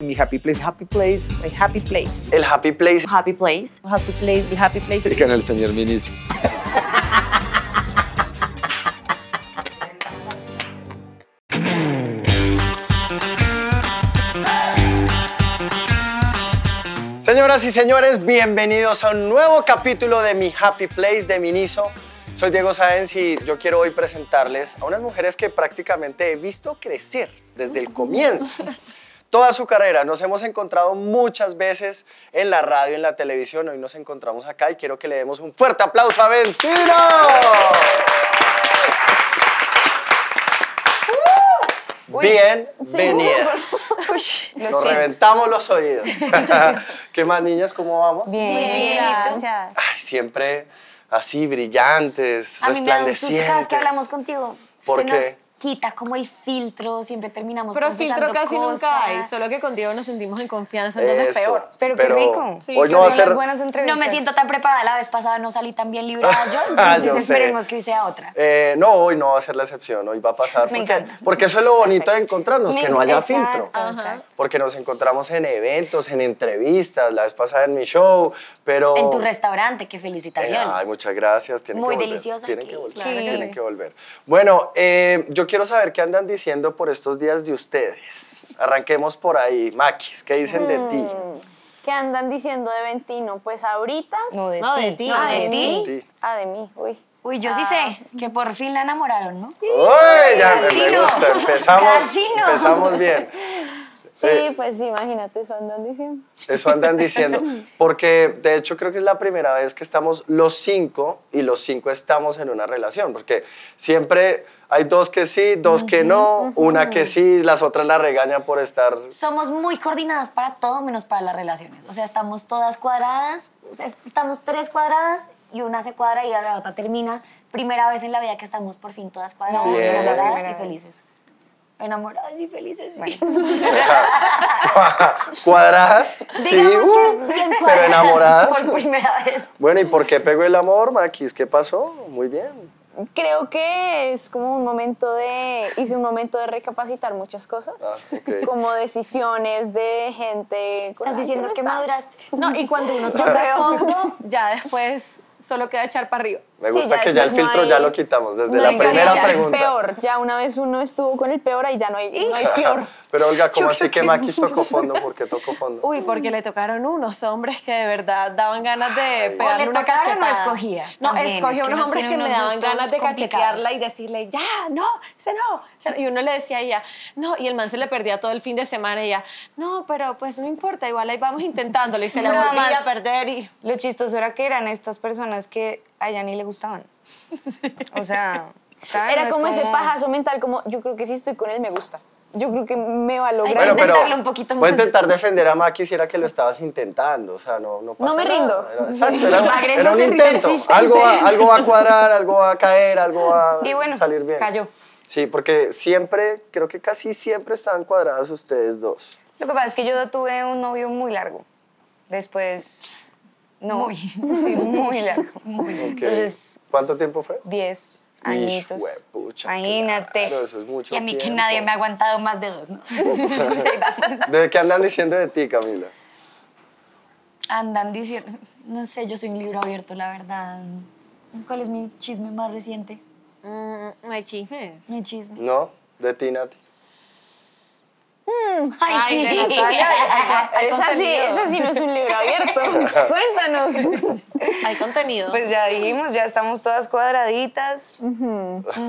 Mi happy place, happy place, my happy place. El Happy Place. Happy Place. Happy Place, the Happy Place. El señor Minicio. Señoras y señores, bienvenidos a un nuevo capítulo de mi Happy Place de Miniso. Soy Diego Sáenz y yo quiero hoy presentarles a unas mujeres que prácticamente he visto crecer desde el comienzo. Toda su carrera nos hemos encontrado muchas veces en la radio, en la televisión. Hoy nos encontramos acá y quiero que le demos un fuerte aplauso a Ventino. Bienvenidas. Lo Nos siento. reventamos los oídos. ¿Qué más, niñas? ¿Cómo vamos? Bien. Bien, gracias. Ay, siempre así brillantes, A mí me da un susto cada vez que resplandecientes. hablamos contigo. ¿Por se nos qué? Quita como el filtro, siempre terminamos Pero filtro casi cosas. nunca hay, solo que contigo nos sentimos en confianza, entonces Eso. peor. Pero qué rico. Sí, hoy no va a Son las ser... buenas No entrevistas. me siento tan preparada. La vez pasada no salí tan bien librada yo, Ah, entonces yo sé. esperemos que hoy sea otra. Eh, no, hoy no va a ser la excepción, hoy va a pasar. Me porque, encanta. Porque eso es lo bonito de encontrarnos, Me- que no haya exacto, filtro. exacto. Porque nos encontramos en eventos, en entrevistas, la vez pasada en mi show, pero... En tu restaurante, qué Eh, felicitaciones. ay, muchas gracias. Tienen Muy que volver, delicioso Tienen aquí. que volver. Claro tienen que volver. Bueno, eh, yo quiero saber qué andan diciendo por estos días de ustedes. Arranquemos por ahí. Maquis, ¿qué dicen de ti? Mm, ¿Qué andan diciendo de Ventino? Pues ahorita. No, de No, ti. de ti. No, ah, de ti. Ah, de mí. Uy. Uy, yo sí sé que por fin la enamoraron, ¿no? Uy, ya me, Casi me no. gusta. Empezamos, empezamos bien. Sí, Eh, pues imagínate, eso andan diciendo. Eso andan diciendo. Porque de hecho creo que es la primera vez que estamos los cinco y los cinco estamos en una relación. Porque siempre hay dos que sí, dos que no, una que sí, las otras la regañan por estar. Somos muy coordinadas para todo menos para las relaciones. O sea, estamos todas cuadradas, o sea, est- estamos tres cuadradas y una se cuadra y la otra termina. Primera vez en la vida que estamos por fin todas cuadradas, primera y felices. Enamoradas y felices, sí. Cuadradas, sí, uh, pero enamoradas. Por primera vez. Bueno, ¿y por qué pegó el amor, Maquis? ¿Qué pasó? Muy bien. Creo que es como un momento de. Hice un momento de recapacitar muchas cosas. Ah. Como decisiones de gente. Estás que diciendo no que está. maduraste. No, y cuando uno toca fondo, ya después solo queda echar para arriba. Me Sí, gusta ya que ya el no filtro hay- ya lo quitamos desde no la primera ya, pregunta. Peor. Ya una vez uno estuvo con el peor, ahí ya no hay, no hay peor. Pero Olga, ¿cómo así que Maquis tocó fondo? ¿Por qué tocó fondo? Uy, porque le tocaron unos hombres que de verdad daban ganas de pegarle le una cachetada. escogía. No, escogía es que unos uno hombres que me daban ganas de cachetearla y decirle, ya, no, ese no. no". Y uno le decía a ella, no, y el man se le perdía todo el fin de semana y ella, no, pero pues no importa, igual ahí vamos intentándolo y se le volvía a perder y... Lo chistoso era que eran estas personas que a ella ni le gustaban. O sea, ¿sabes? Era No es como ese pajazo mental, como yo creo que si estoy con él me gusta. Yo creo que me va a lograr. Bueno, pero un poquito voy a más. intentar defender a Maki si era que lo estabas intentando, o sea, no, no pasa No me nada. rindo. Era- exacto, era, un intento. Algo va, algo va a cuadrar, algo va a caer, algo va Y bueno, a salir bien. cayó. Sí, porque siempre, creo que casi siempre estaban cuadrados ustedes dos. Lo que pasa es que yo tuve un novio muy largo. Después, no. Muy. Muy largo. Ok. Entonces, ¿Cuánto tiempo fue? 10 Ish, añitos. huepucha, Imagínate. claro, eso es mucho Y a mí que nadie me ha aguantado más de dos, ¿no? ¿De qué andan diciendo de ti, Camila? Andan diciendo, no sé, yo soy un libro abierto, la verdad. ¿Cuál es mi chisme más reciente? Mm, no hay chismes. Mi chisme. ¿No? ¿De ti, Nati? Ay, de Natalia, hay, hay Esa sí, esa sí no es un libro abierto. Cuéntanos. Hay contenido. Pues ya dijimos, ya estamos todas cuadraditas.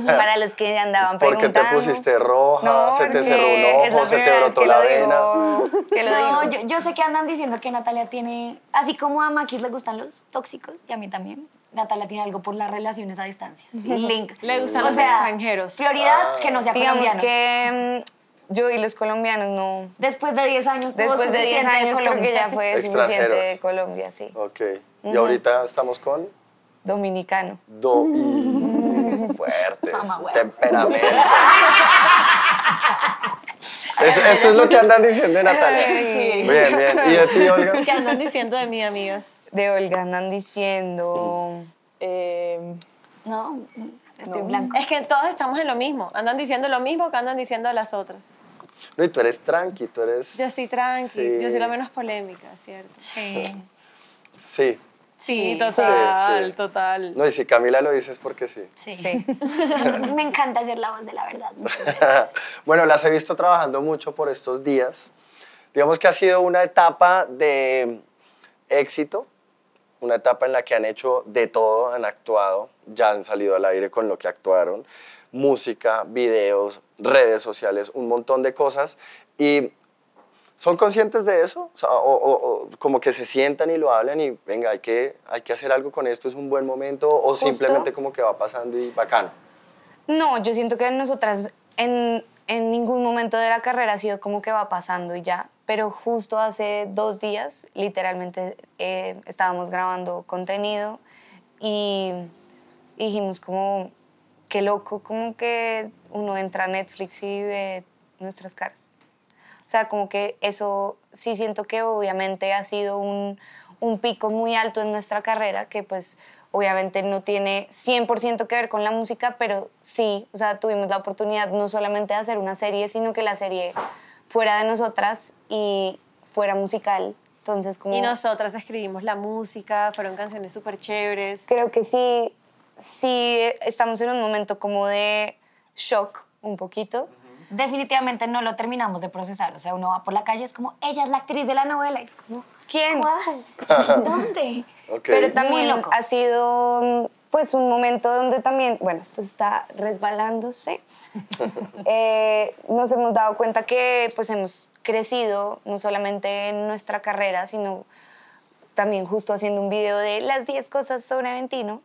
Para los que andaban Porque te preguntando. pusiste roja, No, se te cerró un es la ojo, se te primera vez brotó que la lo vena. No, digo. yo, yo sé que andan diciendo que Natalia tiene, así como a Maquis le gustan los tóxicos, y a mí también, Natalia tiene algo por las relaciones a distancia. Link. Le gustan O los sea, extranjeros. Prioridad Ah. que no sea Digamos colombiano. que mm, yo y los colombianos no. Después de 10 años Después de 10 suficiente años creo que ya fue suficiente de Colombia, sí. Ok. Y ahorita estamos con Dominicano. do fuertes, huevo. temperamento. Eso, eso es lo que andan diciendo de Natalia. Sí. Bien, bien. ¿Y de ti, Olga? ¿Qué andan diciendo de mí, amigas? De Olga andan diciendo. Eh, No, estoy blanco. Es que todos estamos en lo mismo. Andan diciendo lo mismo que andan diciendo las otras. No, y tú eres tranqui, tú eres... Yo soy tranqui, Sí. yo soy la menos polémica, ¿cierto? Sí. Sí. Sí, total, Sí, sí. total. No, y si Camila lo dice es porque sí. Sí. Sí. Me encanta ser la voz de la verdad. bueno, las he visto trabajando mucho por estos días. Digamos que ha sido una etapa de éxito, una etapa en la que han hecho de todo, han actuado, ya han salido al aire con lo que actuaron, música, videos, redes sociales, un montón de cosas. Y ¿Son conscientes de eso? O, sea, o- o- o como que se sientan y lo hablan y venga, hay que, hay que hacer algo con esto, es un buen momento, o Justo. simplemente como que va pasando y bacano. No, yo siento que nosotras en, en ningún momento de la carrera ha sido como que va pasando y ya. Pero justo hace dos días, literalmente, eh, estábamos grabando contenido y dijimos como, qué loco, como que uno entra a Netflix y ve nuestras caras. O sea, como que eso sí siento que obviamente ha sido un, un pico muy alto en nuestra carrera, que pues obviamente no tiene 100% que ver con la música, pero sí, o sea, tuvimos la oportunidad no solamente de hacer una serie, sino que la serie fuera de nosotras y fuera musical. Entonces, como... Y nosotras escribimos la música, fueron canciones súper chéveres. Creo que sí, sí estamos en un momento como de shock un poquito. Definitivamente no lo terminamos de procesar. O sea, uno va por la calle, es como, ella es la actriz de la novela. Y es como, ¿Quién? ¿cuál? ¿Dónde? Ok. Pero también ha sido mm, pues un momento donde también, bueno, esto está resbalándose. Eh, nos hemos dado cuenta que pues hemos crecido no solamente en nuestra carrera, sino también justo haciendo un video de las 10 cosas sobre Aventino.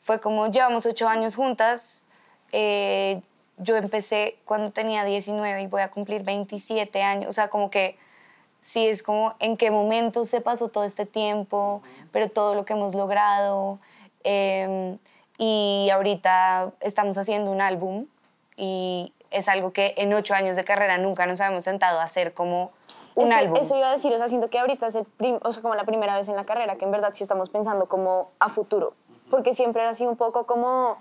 Fue como llevamos 8 años juntas. eh, yo empecé cuando tenía 19 y voy a cumplir 27 años. O sea, como que sí es como en qué momento se pasó todo este tiempo, pero todo lo que hemos logrado. Eh, y ahorita estamos haciendo un álbum y es algo que en ocho años de carrera nunca nos habíamos sentado a hacer como un Es álbum. Eso iba a decir, o sea, siento que ahorita es el prim- o sea, como la primera vez en la carrera que en verdad sí estamos pensando como a futuro, porque siempre era así un poco como,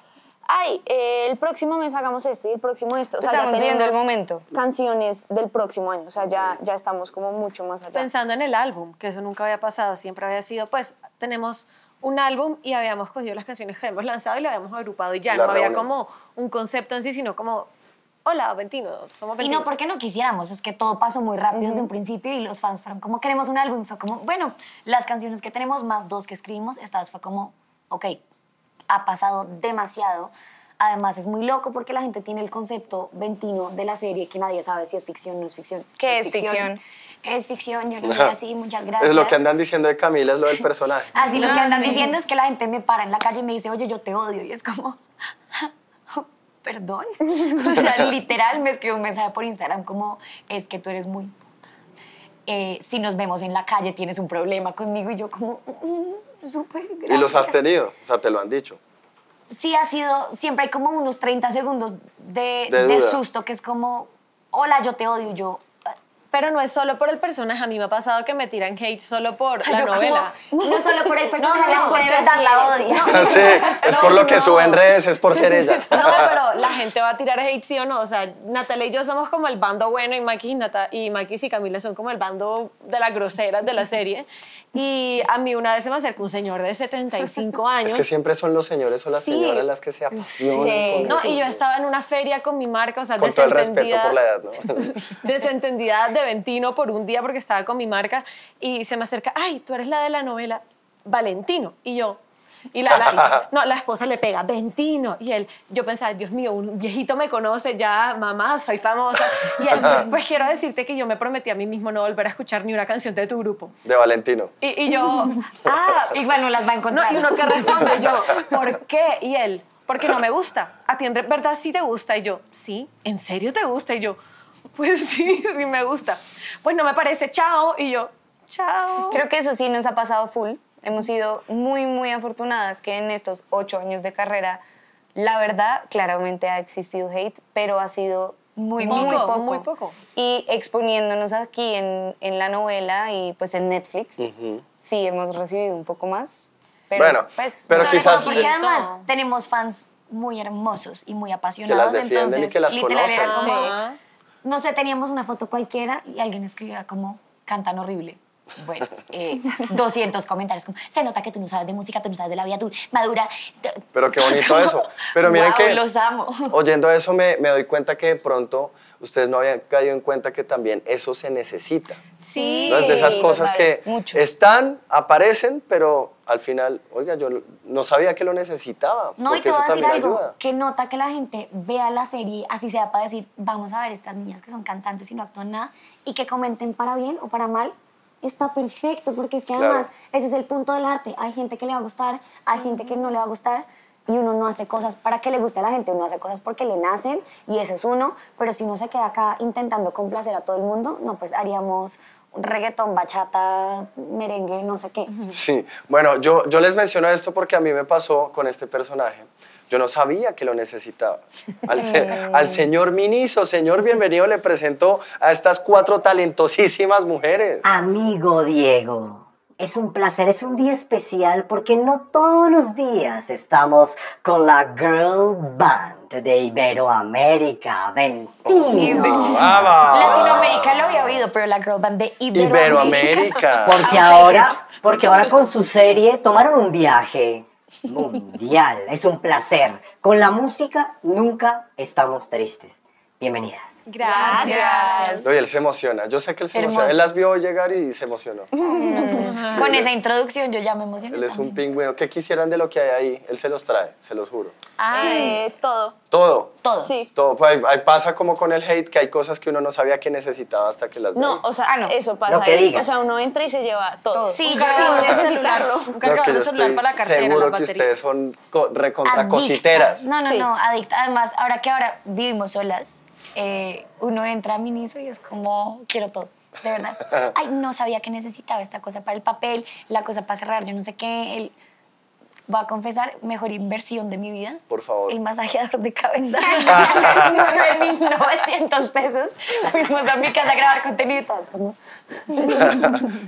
ay, eh, el próximo mes hagamos esto y el próximo esto. O sea, ya Estamos viviendo el momento. Canciones del próximo año, o sea, ya, ya estamos como mucho más allá. Pensando en el álbum, que eso nunca había pasado, siempre había sido, pues, tenemos un álbum y habíamos cogido las canciones que habíamos lanzado y lo habíamos agrupado y ya, La no había como un concepto en sí, sino como, hola, Ventino, somos Y Ventino. no porque no quisiéramos, es que todo pasó muy rápido desde un principio y los fans fueron como, queremos un álbum. Y fue como, bueno, las canciones que tenemos más dos que escribimos, esta vez fue como, ok, ha pasado demasiado. Además es muy loco porque la gente tiene el concepto ventino de la serie que nadie sabe si es ficción o no es ficción. ¿Qué es ficción? Es ficción, yo lo soy así, muchas gracias. Es lo que andan diciendo de Camila, es lo del personaje. Así lo que andan sí. diciendo es que la gente me para en la calle y me dice, oye, yo te odio. Y es como, perdón. O sea, literal me escribió un mensaje por Instagram como, es que tú eres muy... eh, si nos vemos en la calle tienes un problema conmigo. Y yo como, "Mm, súper Y los has gracias". tenido, o sea, te lo han dicho. Sí ha sido, siempre hay como unos 30 segundos de, De de susto que es como, hola, yo te odio. Y yo, Pero no es solo por el personaje, a mí me ha pasado que me tiran hate solo por la yo como, novela. no solo por el personaje, no, la verdad así la es. odia. Sí, es por lo que no. sube en redes, es por ser ella. No, pero la gente va a tirar hate, sí o no. O sea, Natalia y yo somos como el bando bueno y Maki y, Nata, y, Maki y Camila son como el bando de las groseras de la serie. Y a mí una vez se me acercó un señor de 75 años. Es que siempre son los señores o las Sí. señoras las que se apasionan. Sí. con No, y yo estaba en una feria con mi marca, o sea, Con todo el respeto por la edad, ¿no? desentendida de Ventino por un día porque estaba con mi marca y se me acerca, ay, tú eres la de la novela Valentino. Y yo, y la, la- no, la esposa le pega, Ventino. Y él, yo pensaba, Dios mío, un viejito me conoce ya, mamá, soy famosa. Y él, pues quiero decirte que yo me prometí a mí mismo no volver a escuchar ni una canción de tu grupo. De Valentino. Y, y yo, ah, Igual no las va a no, encontrar. y uno que responde, yo, ¿por qué? Y él, porque no me gusta. ¿A ti en verdad sí te gusta? Y yo, sí, ¿en serio te gusta? Y yo, pues sí, sí me gusta. Pues no me parece, chao. Y yo, chao. Creo que eso sí nos ha pasado full. Hemos sido muy, muy afortunadas que en estos ocho años de carrera, la verdad, claramente ha existido hate, pero ha sido Muy muy, poco, poco. muy poco. Y exponiéndonos aquí en, en la novela y pues en Netflix, sí hemos recibido un poco más. Pero, Bueno, pues, pero quizás- todo porque eh, además tenemos fans muy hermosos y muy apasionados, y entonces que las literal era conocen. como, Ajá. no sé, teníamos una foto cualquiera y alguien escribía como, cantan horrible. Bueno, eh, 200 comentarios como, se nota que tú no sabes de música, tú no sabes de la vida, tú madura. Pero qué bonito eso. Pero miren "Guau, que los amo. oyendo eso me, me doy cuenta que de pronto ustedes no habían caído en cuenta que también eso se necesita. Sí. ¿no? Es de esas cosas que mucho. están, aparecen, pero al final, oiga, yo no sabía que lo necesitaba. No, y te voy a decir algo, ayuda. que nota que la gente vea la serie, así sea para decir, vamos a ver estas niñas que son cantantes y no actúan nada, y que comenten para bien o para mal, está perfecto, porque es que Claro. además ese es el punto del arte. Hay gente que le va a gustar, hay gente que no le va a gustar, y uno no hace cosas para que le guste a la gente, uno hace cosas porque le nacen, y ese es uno, pero si uno se queda acá intentando complacer a todo el mundo, no, pues haríamos reggaetón, bachata, merengue, no sé qué. Sí, bueno, yo, yo les menciono esto porque a mí me pasó con este personaje. Yo no sabía que lo necesitaba. Al, se- al señor Miniso, señor, bienvenido, le presento a estas cuatro talentosísimas mujeres. Amigo Diego, es un placer, es un día especial porque no todos los días estamos con la Girl Band de Iberoamérica, Ventino. ¡Vamos! Latinoamérica lo había oído, pero la girl band de Iberoamérica. Iberoamérica. Porque ahora, porque ahora con su serie tomaron un viaje mundial. Es un placer. Con la música nunca estamos tristes. Bienvenidas. Gracias. No, y él se emociona. Yo sé que él se emociona. Hermoso. Él las vio llegar y se emocionó. Con esa introducción yo ya me emocioné. Él es un también. pingüino. ¿Qué quisieran de lo que hay ahí? Él se los trae, se los juro. Eh, todo. Todo. Todo. Sí. Todo. Pues ahí, ahí pasa como con el hate, que hay cosas que uno no sabía que necesitaba hasta que las No, ve. o sea, Ah, no. eso pasa. Lo que ahí. diga. O sea, uno entra y se lleva todo. Sí, yo cargador de necesitarlo. celular. Un No, es que cargador yo de celular estoy para la cartera, seguro que ustedes son co- recontra adicta. cositeras. No, no, Sí. no, adicta. Además, ahora que ahora vivimos solas, eh, uno entra a Miniso y es como, quiero todo. De verdad. Ay, no sabía que necesitaba esta cosa para el papel, la cosa para cerrar, yo no sé qué. El, voy a confesar, mejor inversión de mi vida. Por favor. El masajeador de cabeza. 9.900 pesos. Fuimos a mi casa a grabar contenido y todas como...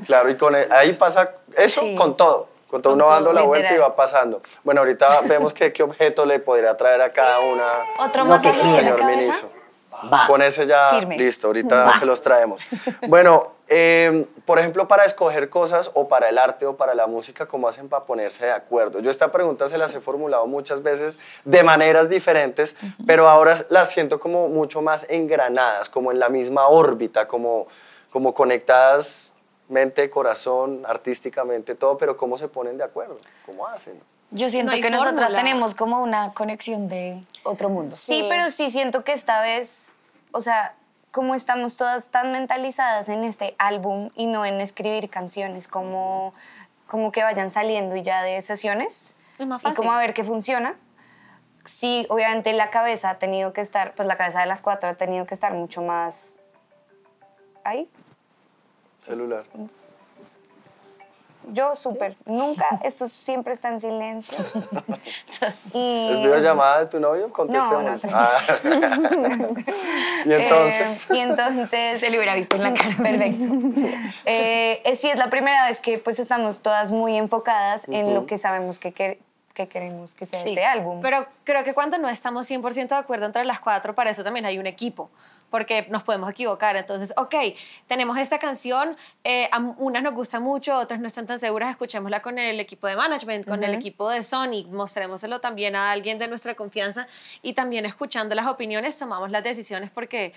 Claro, y con e- ahí pasa eso Sí. con todo. Con todo Con uno todo, dando la vuelta y literal. va pasando. Bueno, ahorita vemos que, qué objeto le podría traer a cada una. Otro que masajeador de señor cabeza. Miniso. Va. Con ese ya, Firme. listo, ahorita Va. se los traemos. Bueno, eh, por ejemplo, para escoger cosas o para el arte o para la música, ¿cómo hacen para ponerse de acuerdo? Yo esta pregunta se las he formulado muchas veces de maneras diferentes, pero ahora las siento como mucho más engranadas, como en la misma órbita, como, como conectadas mente, corazón, artísticamente, todo, pero ¿cómo se ponen de acuerdo? ¿Cómo hacen? Yo siento No que nosotras fórmula. tenemos como una conexión de otro mundo. Sí, pero sí siento que esta vez, o sea, como estamos todas tan mentalizadas en este álbum y no en escribir canciones, como, como que vayan saliendo y ya de sesiones y como a ver qué funciona. Sí, obviamente la cabeza ha tenido que estar, pues la cabeza de las cuatro ha tenido que estar mucho más ahí. Celular. Yo súper, nunca, esto siempre está en silencio. Y, ¿Es videollamada de tu novio? Contestemos. no, Ah. y entonces, Eh, y entonces... Se le hubiera visto en la cara. Perfecto. Eh, eh, sí, es la primera vez que pues estamos todas muy enfocadas en lo que sabemos que, que, que queremos que sea Sí, este álbum. Pero creo que cuando no estamos 100% de acuerdo entre las cuatro, para eso también hay un equipo, porque nos podemos equivocar. Entonces, ok, tenemos esta canción, eh, a unas nos gusta mucho, otras no están tan seguras, escuchémosla con el equipo de management, con el equipo de Sony, mostrémoselo también a alguien de nuestra confianza y también escuchando las opiniones tomamos las decisiones porque...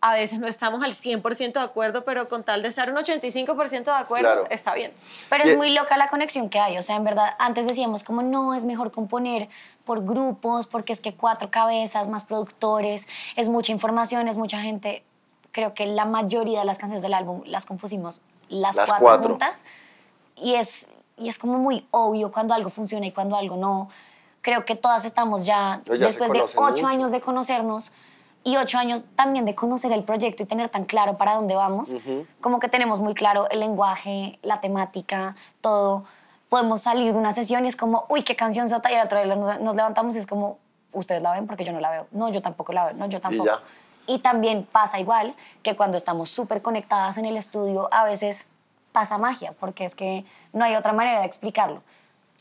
A veces no estamos al 100% de acuerdo, pero con tal de ser un 85% de acuerdo, Claro. está bien. Pero es muy loca la conexión que hay. O sea, en verdad, antes decíamos como no, es mejor componer por grupos, porque es que cuatro cabezas, más productores, es mucha información, es mucha gente. Creo que la mayoría de las canciones del álbum las compusimos las, Las cuatro, cuatro. juntas. Y es, y es como muy obvio cuando algo funciona y cuando algo no. Creo que todas estamos ya, ya después de ocho mucho. años de conocernos y ocho años también de conocer el proyecto y tener tan claro para dónde vamos, como que tenemos muy claro el lenguaje, la temática, todo. Podemos salir de una sesión y es como, uy, qué canción sota, y al otro día nos, levantamos y es como, ustedes la ven porque yo no la veo. No, yo tampoco la veo. No, yo tampoco. ya. Y también pasa igual que cuando estamos súper conectadas en el estudio, a veces pasa magia, porque es que no hay otra manera de explicarlo.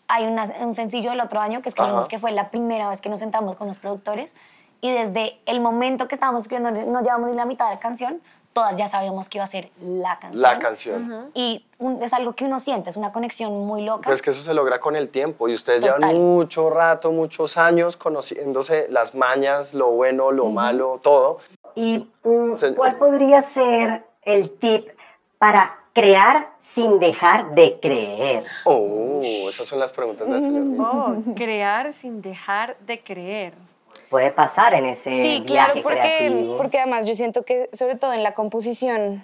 Hay una- un sencillo del otro año que escribimos Ajá. que fue la primera vez que nos sentamos con los productores y desde el momento que estábamos escribiendo, no llevamos ni la mitad de la canción, todas ya sabíamos que iba a ser la canción. La canción. Y un- es algo que uno siente, es una conexión muy loca. Pues que eso se logra con el tiempo y ustedes Total. llevan mucho rato, muchos años conociéndose las mañas, lo bueno, lo malo, todo. ¿Y mm, Se- cuál podría ser el tip para crear sin dejar de creer? Oh, esas son las preguntas del señor. Oh, crear sin dejar de creer. Puede pasar en ese Sí, viaje claro, porque, creativo. porque además yo siento que sobre todo en la composición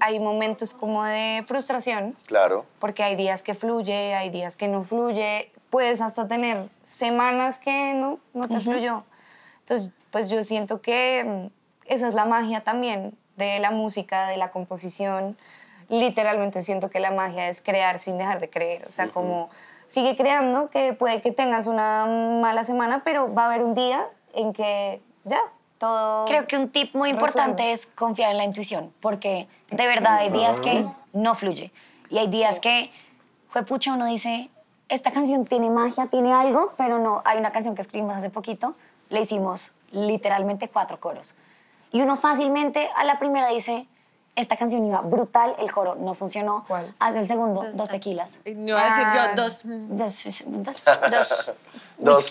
hay momentos como de frustración, Claro. porque hay días que fluye, hay días que no fluye, puedes hasta tener semanas que no, no te fluyó. Entonces, pues yo siento que mm, esa es la magia también de la música, de la composición. Literalmente siento que la magia es crear sin dejar de creer, o sea, como sigue creando, que puede que tengas una mala semana, pero va a haber un día en que ya, todo... Creo que un tip muy importante resuelve. es confiar en la intuición, porque de verdad hay días que no fluye y hay días que, pucha, uno dice, esta canción tiene magia, tiene algo, pero no, hay una canción que escribimos hace poquito, le hicimos literalmente cuatro coros. Y uno fácilmente a la primera dice, esta canción iba brutal, el coro no funcionó, ¿Cuál? hace el segundo, dos tequilas. Y No voy a decir Ah. yo dos. Dos, dos, dos, Dos.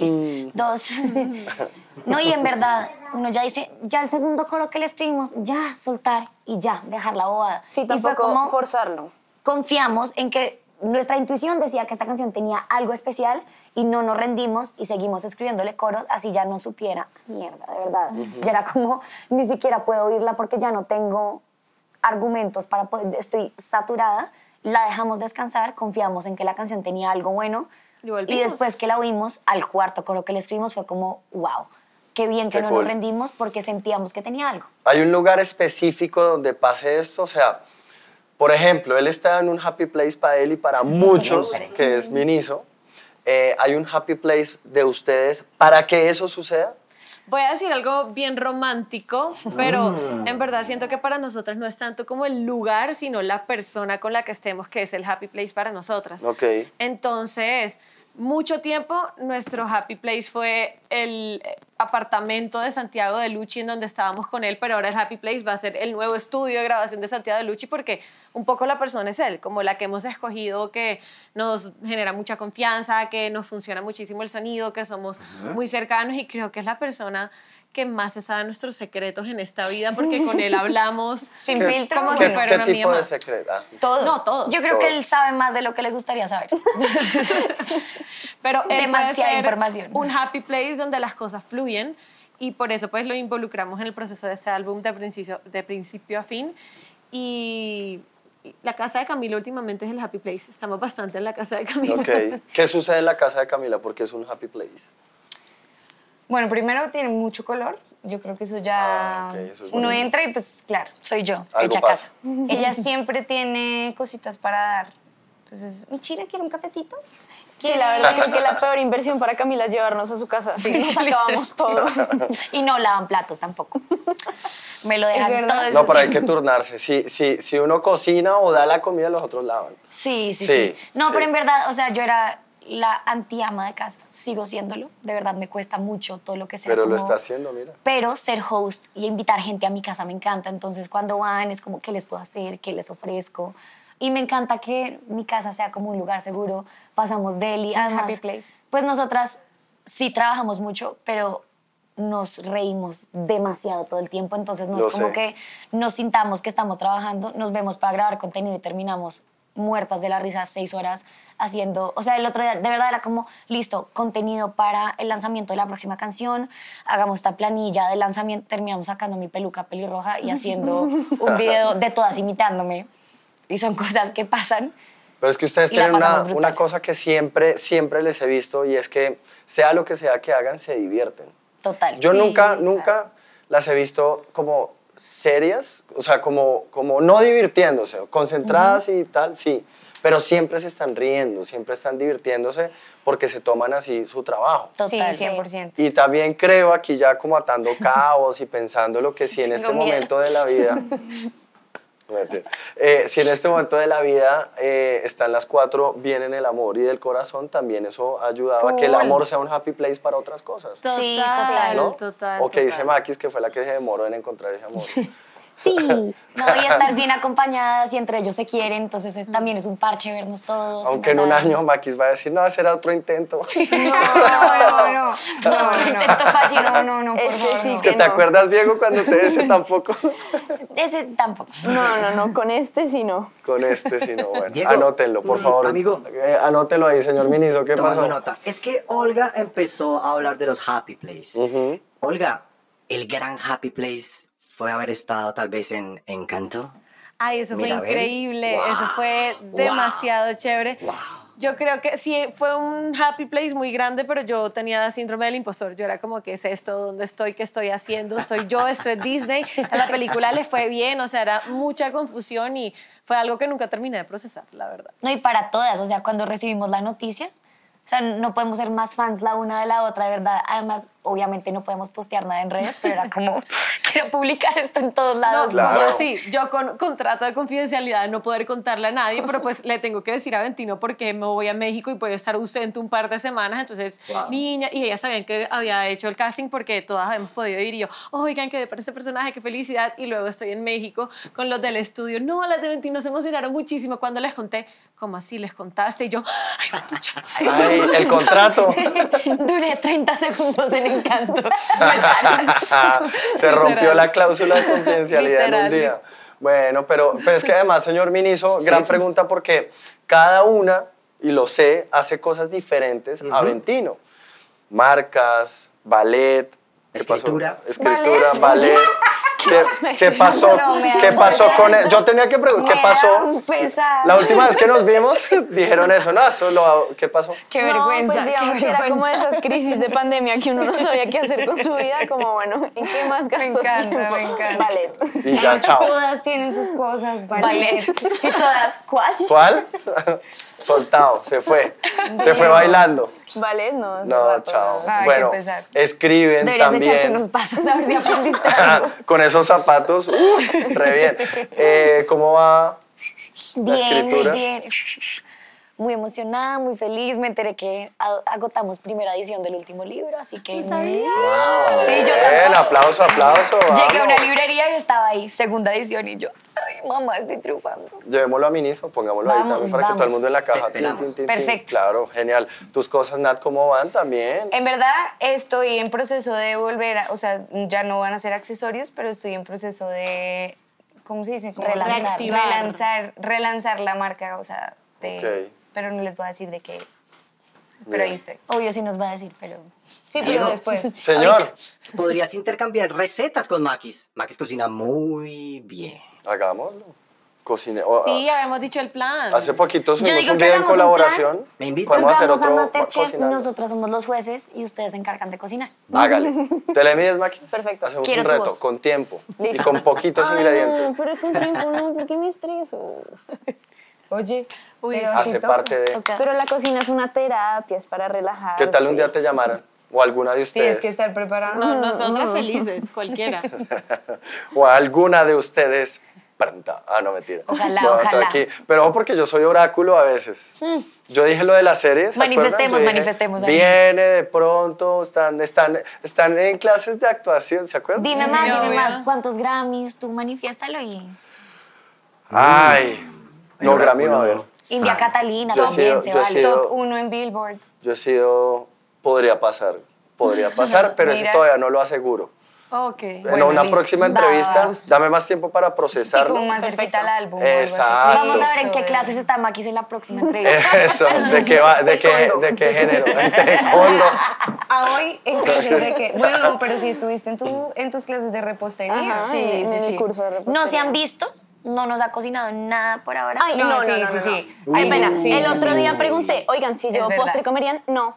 dos. No, y en verdad, uno ya dice, ya el segundo coro que le escribimos, ya, soltar y ya, dejar la bobada. Sí, y fue tampoco como, forzarlo. confiamos en que nuestra intuición decía que esta canción tenía algo especial y no nos rendimos y seguimos escribiéndole coros, así ya no supiera, mierda, de verdad. Ya era como, ni siquiera puedo oírla porque ya no tengo argumentos para poder, estoy saturada. La dejamos descansar, confiamos en que la canción tenía algo bueno Y y, después que la oímos, al cuarto coro que le escribimos fue como, wow, qué bien que Qué no cool. nos rendimos porque sentíamos que tenía algo. ¿Hay un lugar específico donde pase esto? O sea, por ejemplo, él está en un happy place para él y para muchos, Siempre. que es Miniso. Eh, ¿Hay un happy place de ustedes para que eso suceda? Voy a decir algo bien romántico, pero en verdad siento que para nosotras no es tanto como el lugar, sino la persona con la que estemos, que es el happy place para nosotras. Ok. Entonces, mucho tiempo nuestro happy place fue el eh, apartamento de Santiago de Luchi en donde estábamos con él, pero ahora el happy place va a ser el nuevo estudio de grabación de Santiago de Luchi porque un poco la persona es él, como la que hemos escogido, que nos genera mucha confianza, que nos funciona muchísimo el sonido, que somos muy cercanos y creo que es la persona que más se sabe nuestros secretos en esta vida porque con él hablamos Sin ¿Qué- filtro. Como ¿Qué, si fuera qué una tipo amiga de más. secreto? Ah, todo. No, todo. Yo creo que Todo. él sabe más de lo que le gustaría saber. Pero él puede Demasiada ser información. Un happy place donde las cosas fluyen y por eso pues lo involucramos en el proceso de este álbum de principio, de principio a fin. Y y la casa de Camila últimamente es el happy place. Estamos bastante en la casa de Camila. ok. ¿Qué sucede en la casa de Camila? Porque es un happy place. Bueno, primero tiene mucho color. Yo creo que eso ya Ah, ok, eso es uno entra y pues claro. Soy yo, hecha pasa. casa. Ella siempre tiene cositas para dar. Entonces, mi china quiere un cafecito. Sí, la verdad creo que la peor inversión para Camila es llevarnos a su casa. Nos acabamos todo. Y no lavan platos tampoco. Me lo dejan todo eso. No, pero hay que turnarse. Si, si, si uno cocina o da la comida, los otros lavan. Sí, sí, Sí, sí, No, sí. pero en verdad, o sea, yo era la anti-ama de casa. Sigo siéndolo. De verdad, me cuesta mucho todo lo que sea Pero lo como- está haciendo, mira. Pero ser host y invitar gente a mi casa me encanta. Entonces, cuando van, es como, ¿qué les puedo hacer? ¿Qué les ofrezco? Y me encanta que mi casa sea como un lugar seguro. Pasamos deli. Además, happy place. Pues nosotras sí trabajamos mucho, pero nos reímos demasiado todo el tiempo. Entonces, no Lo es como sé. que nos sintamos que estamos trabajando, nos vemos para grabar contenido y terminamos muertas de la risa seis horas haciendo, o sea, el otro día de verdad era como, listo, contenido para el lanzamiento de la próxima canción, hagamos esta planilla de lanzamiento, terminamos sacando mi peluca pelirroja y haciendo un video de todas imitándome. Y son cosas que pasan. Pero es que ustedes tienen una, una cosa que siempre, siempre les he visto y es que sea lo que sea que hagan, se divierten. Total. Yo Sí, nunca, claro. nunca las he visto como serias, o sea, como, como no divirtiéndose, concentradas y tal, sí, pero siempre se están riendo, siempre están divirtiéndose porque se toman así su trabajo. Total. Sí, 100%. Y también creo aquí ya como atando cabos y pensando lo que sí en Tengo este miedo. momento de la vida. Eh, si en este momento de la vida eh, están las cuatro bien en el amor y del corazón, también eso ha ayudado a que el Full. amor sea un happy place para otras cosas. Sí, total. ¿no? total. o que dice total. Maquis que fue la que se demoró en encontrar ese amor. Sí. No, y estar bien acompañadas y entre ellos se quieren, entonces es- también es un parche vernos todos. Aunque en un año Maquis va a decir, no, ese era otro intento. No, no, no. No, no. intento fallido. No, no, no, por favor. sí no. ¿Que que te no. acuerdas, Diego, cuando te ese tampoco? Ese tampoco. No, no, no, con este sí no. Con este, sí, no, bueno. Diego, anótenlo, por mm, favor. amigo. Eh, anótelo ahí, señor Miniso, ¿qué pasó? nota. Es que Olga empezó a hablar de los happy place. Ujú. Olga, el gran happy place fue haber estado tal vez en Encanto. Ay, eso fue Mirabel. increíble, Wow. eso fue demasiado chévere. Yo creo que sí, fue un happy place muy grande, pero yo tenía síndrome del impostor. Yo era como, ¿qué es esto? ¿Dónde estoy? ¿Qué estoy haciendo? ¿Soy yo? ¿Esto es Disney? A la película le fue bien, o sea, era mucha confusión y fue algo que nunca terminé de procesar, la verdad. No, y para todas, o sea, cuando recibimos la noticia, o sea, no podemos ser más fans la una de la otra, de verdad. Además, obviamente no podemos postear nada en redes, pero era como, quiero publicar esto en todos No, lados. Claro. yo sí, yo con contrato de confidencialidad de no poder contarle a nadie, pero pues le tengo que decir a Ventino porque me voy a México y puedo estar ausente un par de semanas, entonces niña, y ellas sabían que había hecho el casting porque todas habíamos podido ir y yo, oigan, que para ese personaje, qué felicidad, y luego estoy en México con los del estudio, no, las de Ventino se emocionaron muchísimo cuando les conté, ¿cómo así les contaste? Y yo, ay, pucha, ay, Ay, el contrato. Duré 30 segundos en Encanto. Se rompió Literal. la cláusula de confidencialidad en un Literal. día. Bueno, pero, pero es que además, señor Miniso, gran pregunta porque cada una, y lo sé, hace cosas diferentes a Ventino. Marcas, ballet. ¿qué pasó? Escritura. Escritura, ballet. ¿Qué, qué pasó? No me ¿Qué pasó con de él? eso. Yo tenía que preguntar, ¿qué pasó? La última vez que nos vimos, dijeron eso, no, eso lo, ¿qué pasó? Qué no, vergüenza. pues digamos qué que era como vergüenza. esas crisis de pandemia que uno no sabía qué hacer con su vida, como bueno, ¿en qué más gastó encanta, tiempo? me encanta. Ballet. Y ya, chao. Todas tienen sus cosas, Ballet. ballet. Y todas, ¿cuál? ¿Cuál? Soltado, se fue. Se fue bailando. Ballet, no. No, chao. Ay, qué bueno, pesar. escriben Deberías también. echarte unos pasos a ver si aprendiste algo. Con esos zapatos, uh, re bien. Eh, ¿Cómo va la Bien, muy escritura? bien. Muy emocionada, muy feliz. Me enteré que agotamos primera edición del último libro, así que... Wow. Sí, yo tampoco. aplauso, aplauso. Llegué a una librería y estaba ahí, segunda edición, y yo, ay, mamá, estoy triunfando. Llevémoslo a Miniso, pongámoslo ahí también para que todo el mundo en la caja. Te esperamos. Perfecto. Claro, genial. ¿Tus cosas, Nat, cómo van también? En verdad estoy en proceso de volver, a, o sea, ya no van a ser accesorios, pero estoy en proceso de, ¿cómo se dice? Como Relanzar. relanzar, relanzar la marca, o sea, de, Ok. Pero no les voy a decir de qué es. Pero ahí estoy. Obvio sí nos va a decir, pero... Sí, pero Diego. después. Señor, Podrías intercambiar recetas con Maquis. Maquis cocina muy bien. hagámoslo. Cocine. o- Sí, habíamos dicho el plan. Hace poquito subimos digo un que video en hagamos un colaboración. ¿Me invitas? Podemos hacer Vamos a otro Masterchef, cocinando. nosotras somos los jueces y ustedes se encargan de cocinar. Hágale. ¿Te le mides, Maki? Perfecto. Hacemos Quiero un tu reto voz. con tiempo y Listo. con poquitos Ay, ingredientes. No, pero con tiempo no, ¿por qué me estreso? Oye, Uy, pero Hace sí parte de... Pero la cocina es una terapia, es para relajar. ¿Qué tal un día te llamaran? O alguna de ustedes. Tienes que estar preparado. No, nosotras felices, cualquiera. O alguna de ustedes. Pronta. Ah, no, mentira. Ojalá, Todo- todo ojalá. aquí. Pero porque yo soy oráculo a veces. Yo dije lo de las series. Manifestemos, dije, manifestemos ahí. Viene de pronto, están, están, están en clases de actuación, ¿se acuerdan? Dime Sí, más, dime obvio. más, ¿cuántos Grammys? Tú manifiéstalo y... Ay, no, Grammy va a ver. India. Catalina Yo también sido- se vale. sido- Top 1 en Billboard. Yo he sido, podría pasar, podría pasar, pero eso todavía no lo aseguro. Ok. en Bueno, una próxima entrevista, va. dame más tiempo para Sí, procesarlo. como más cerquita al álbum. o algo así. Exacto. Vamos a ver en qué clases está Maquis en la próxima entrevista. Eso, ¿de qué, va, de qué, de qué género? En taekwondo. Ah, hoy en de que, bueno, no, pero si estuviste en, tu, en tus clases de repostería. Ajá. Sí, en- sí, en el sí. curso de repostería. No se han visto, no nos ha cocinado nada por ahora. Ay, no, No, no, sí, no, sí, no, sí. Ay, pena. sí, el sí, otro sí, día sí. pregunté, oigan, si yo postre comerían, no.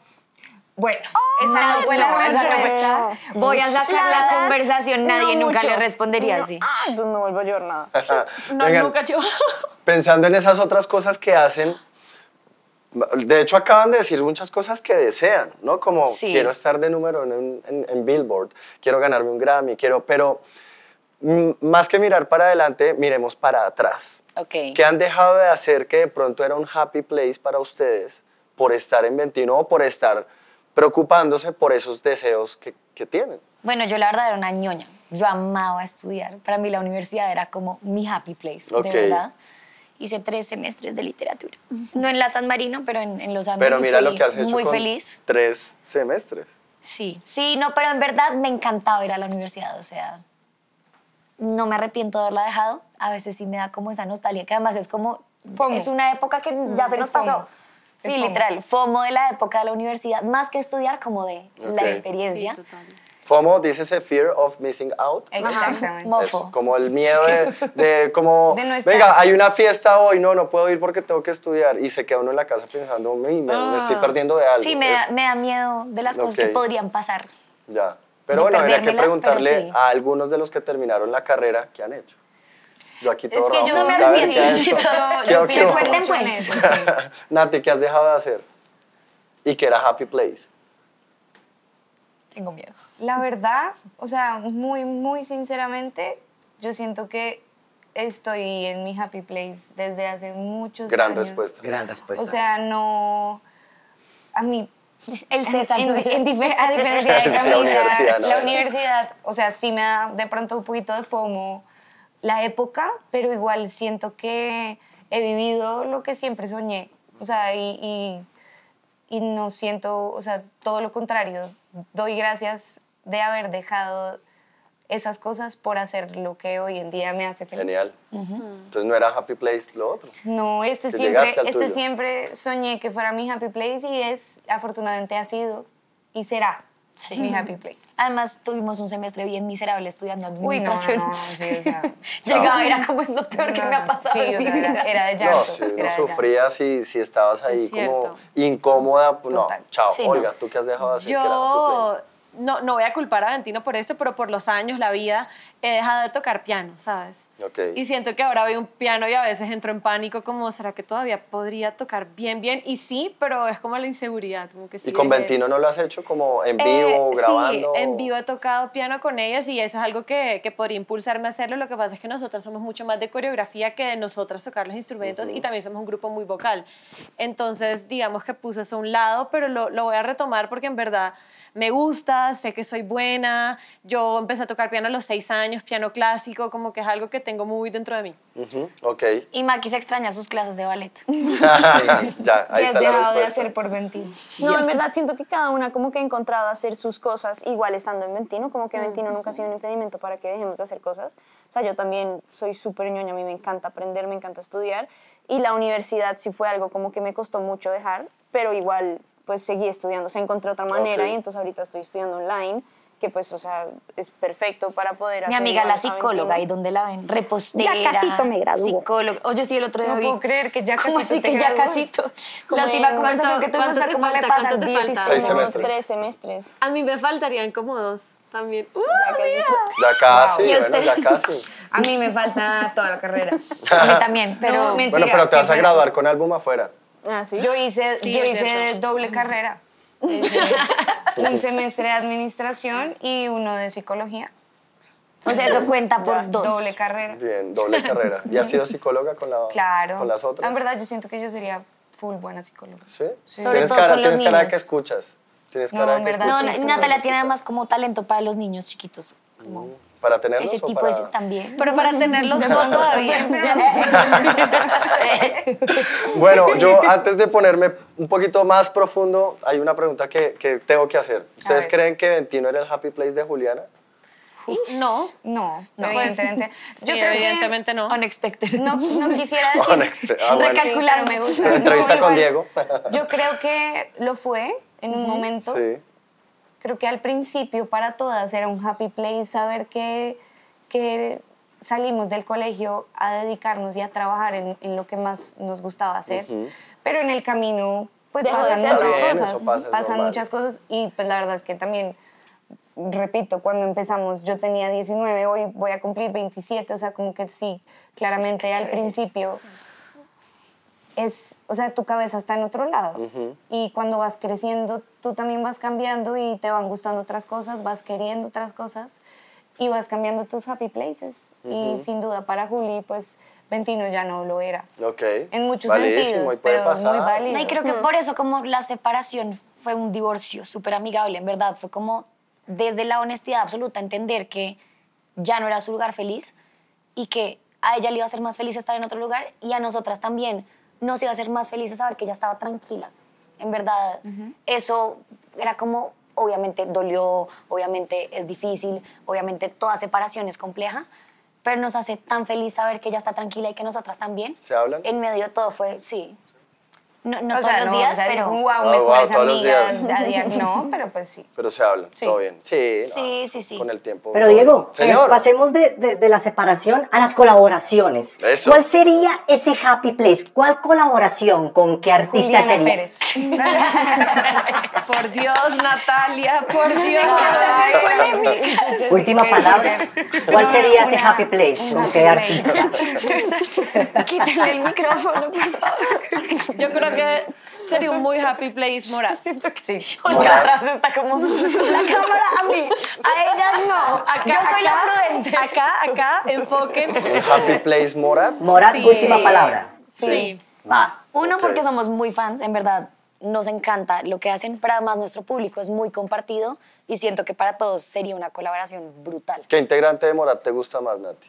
Bueno, esa no fue la respuesta. Voy a sacar la conversación, nadie no nunca mucho. le respondería No, así. Ah, pues no vuelvo a llorar nada. No, nunca yo. pensando en esas otras cosas que hacen, de hecho acaban de decir muchas cosas que desean, ¿no? Como Sí. quiero estar de número en, en- en Billboard, quiero ganarme un Grammy, quiero, pero más que mirar para adelante, miremos para atrás. Ok. ¿Qué han dejado de hacer que de pronto era un happy place para ustedes por estar en Ventino o por estar preocupándose por esos deseos que, que tienen? Bueno, yo la verdad era una ñoña. Yo amaba estudiar. Para mí la universidad era como mi happy place, Ok. de verdad. Hice tres semestres de literatura. No en la San Marino, pero en, en los Andes. Pero mira lo que has hecho Muy con feliz. tres semestres. Sí, sí, no, pero en verdad me encantaba ir a la universidad. O sea, no me arrepiento de haberla dejado. A veces sí me da como esa nostalgia, que además es como. FOMO. Es una época que ya se es nos pasó. FOMO. Es Sí, FOMO. literal. FOMO de la época de la universidad, más que estudiar, como de la experiencia. FOMO, dices a fear of missing out. Exactamente. Mofo. Eso, como el miedo de, de como, De no estar. venga, hay una fiesta hoy, no, no puedo ir porque tengo que estudiar. Y se queda uno en la casa pensando, "Uy, me, me estoy perdiendo de algo. Sí, me da, Eso, me da miedo de las cosas que podrían pasar. Ya. Pero de bueno, habría que preguntarle sí. a algunos de los que terminaron la carrera qué han hecho. Yo aquí todo Es que yo No me arrepiento. yo, ¿Qué- yo qué- pienso mucho en pues. eso, sí. Nati, ¿qué has dejado de hacer? Y que era Happy Place. Tengo miedo. La verdad, o sea, muy, muy sinceramente, yo siento que estoy en mi happy place desde hace muchos Gran años. respuesta. Gran respuesta. O sea, no. A mí. El César. en- en difer- a diferencia de La Camila, universidad, ¿no? la universidad, o sea, sí me da de pronto un poquito de FOMO la época, pero igual siento que he vivido lo que siempre soñé. O sea, y, y, y no siento, o sea, todo lo contrario. Doy gracias de haber dejado esas cosas por hacer lo que hoy en día me hace feliz. Genial. Entonces no era Happy Place lo otro. No, este Que siempre, este tuyo. siempre soñé que fuera mi happy place y es, afortunadamente ha sido y será Sí. mi happy place. Además, tuvimos un semestre bien miserable estudiando Uy, no, no, administración. no, sí, o sea, Llegaba, era como es lo peor que no, me ha no, pasado. Sí, en o sea, era, vida. era de No, llanto. era no de llanto. sufrías si, si estabas ahí Es como incómoda, pues no, Total. chao. Sí, no. Olga, ¿tú qué has dejado de hacer? que era Happy Yo Place? No, no voy a culpar a Ventino por esto, pero por los años, la vida, he dejado de tocar piano, ¿sabes? Y siento que ahora veo un piano y a veces entro en pánico como, ¿será que todavía podría tocar bien, bien? Y sí, pero es como la inseguridad. Como que sí ¿Y con dejé- Ventino no lo has hecho como en Eh, vivo, grabando? Sí, en vivo he tocado piano con ellas y eso es algo que, que podría impulsarme a hacerlo. Lo que pasa es que nosotras somos mucho más de coreografía que de nosotras tocar los instrumentos y también somos un grupo muy vocal. Entonces, digamos que puse eso a un lado, pero lo, lo voy a retomar porque en verdad me gusta, sé que soy buena. Yo empecé a tocar piano a los seis años, piano clásico, como que es algo que tengo muy dentro de mí. Ok. Y Maki se extraña sus clases de ballet. ya, ahí ¿Qué has está la dejado de hacer por Ventino? No, en verdad siento que cada una como que ha encontrado hacer sus cosas igual estando en Ventino, como que. Ventino nunca ha sido un impedimento para que dejemos de hacer cosas. O sea, yo también soy súper ñoña, a mí me encanta aprender, me encanta estudiar y la universidad sí fue algo como que me costó mucho dejar, pero igual pues seguí estudiando, o sea, encontré otra manera Ok. y entonces ahorita estoy estudiando online, que pues, o sea, es perfecto para poder Mi hacer amiga, la psicóloga, ahí Ventino. donde la ven, repostera. Ya casito me graduó. Psicóloga. Oye, sí, el otro día No vi- puedo creer que ya ¿Cómo casito así te que ya casito? La última conversación que ¿cuánto- tuvimos fue como me pasan ¿Cuánto te falta? 16 Seis Como semestres. tres semestres. A mí me faltarían como dos también. ¡Uh! Ya casi. Ya casi, ¿Y bueno, ya casi. A mí me falta toda la carrera. A mí también, pero... No, mentira, Bueno, pero te vas a graduar con álbum afuera. Ah, sí. Yo hice, Sí, yo hice doble carrera. Hice un semestre de administración y uno de psicología. o sea, eso cuenta por Ya, dos. Doble carrera. Bien, doble carrera. ¿Y has sido psicóloga con, la, Claro. con las otras? En verdad, yo siento que yo sería full buena psicóloga. ¿Sí? Sobre Tienes todo cara, con los tienes cara de niños. que escuchas. Tienes No, cara en que verdad, No, escuchas. sí, full Natalia tiene además como talento para los niños chiquitos. Como ¿Para tenerlos ese tipo para...? también. Pero para tenerlos no todavía. Bueno, yo antes de ponerme un poquito más profundo, hay una pregunta que, que tengo que hacer. ¿Ustedes creen que Ventino era el happy place de Juliana? No. No, No, evidentemente. Sí, yo creo evidentemente no. Unexpected. que no, no quisiera decir. Ah, bueno. Recalcular, pero me gusta. La entrevista No, con igual. Diego. Yo creo que lo fue en un momento. Sí. Creo que al principio para todas era un happy place saber que, que salimos del colegio a dedicarnos y a trabajar en, en lo que más nos gustaba hacer. Pero en el camino pues Dejó pasan muchas bien, cosas. pasa, pasan normal. muchas cosas y pues la verdad es que también, repito, cuando empezamos yo tenía 19, hoy voy a cumplir 27, o sea, como que sí, claramente al principio es, o sea, tu cabeza está en otro lado. Y cuando vas creciendo, tú también vas cambiando y te van gustando otras cosas, vas queriendo otras cosas. y vas cambiando tus happy places. Y sin duda para Juli, pues 21 ya no lo era. Ok. En muchos Validísimo, sentidos, y puede pero pasar. muy válido. No, y creo que por eso como la separación fue un divorcio súper amigable, en verdad, fue como desde la honestidad absoluta entender que ya no era su lugar feliz y que a ella le iba a ser más feliz estar en otro lugar y a nosotras también nos iba a ser más feliz saber que ella estaba tranquila. En verdad, eso era como, obviamente dolió, obviamente es difícil, obviamente toda separación es compleja, pero nos hace tan feliz saber que ella está tranquila y que nosotras también. ¿Se hablan? En medio de todo fue, sí. No, no o todos sea, los no, días, o sea, pero... wow, wow, mejores todos los amigas, días. ya día- no, pero pues sí. Pero se hablan, Sí. todo bien. Sí, no, Sí, sí, sí. Con el tiempo. Pero Diego, eh, Señor. pasemos de, de- de la separación a las colaboraciones. Eso. ¿Cuál sería ese happy place? ¿Cuál colaboración con qué artista Juliana sería? Pérez. Por Dios, Natalia, por Dios. Última palabra. ¿Cuál No, sería ese happy place? ¿Con qué artista? Quítale el micrófono, por favor. Yo creo que sería un muy happy place Morat. Sí. Otra atrás está como la cámara a mí, a ellas no. Acá, Yo soy la acá, prudente. Acá, acá, enfoquen. Happy place Morat. Morat, Sí. última Sí. palabra. Sí. Va. Uno, porque somos muy fans, en verdad, nos encanta lo que hacen, pero además nuestro público es muy compartido y siento que para todos sería una colaboración brutal. ¿Qué integrante de Morat te gusta más, Nati?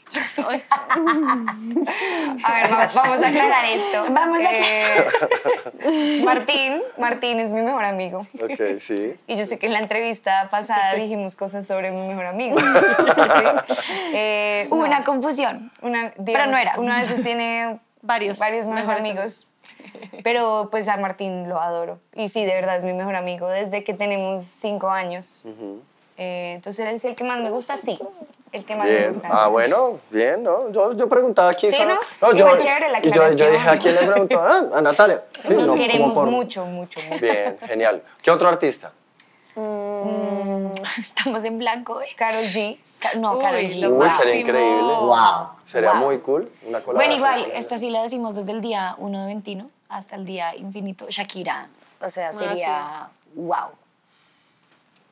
A ver, va- vamos a aclarar esto. Vamos a Eh, Martín, Martín es mi mejor amigo. Ok, sí. Y yo sé que en la entrevista pasada dijimos cosas sobre mi mejor amigo. ¿sí? Eh, Hubo no, una confusión. una- pero digamos, no era. Uno a veces tiene Varios. varios mejores mejores amigos. Pero pues a Martín lo adoro. Y sí, de verdad es mi mejor amigo desde que tenemos cinco años. Eh, entonces él es el que más me gusta, sí. El que más me Bien. gusta. Ah, bueno, bien, ¿no? Yo, yo preguntaba aquí. Sí, solo- ¿no? yo, chévere la y yo, yo dije, ¿a quién le preguntó? Ah, a Natalia. Sí, Nos no, queremos por- mucho, mucho, mucho. Bien, genial. ¿Qué otro artista? Estamos en blanco. ¿eh? Carol G. No, Uy, Karol G. Uy, sería increíble. Wow. Sería Wow. muy cool. Una Bueno, igual, esta sí la decimos desde el día 1 de Ventino hasta el día infinito. Shakira, o sea, sería wow.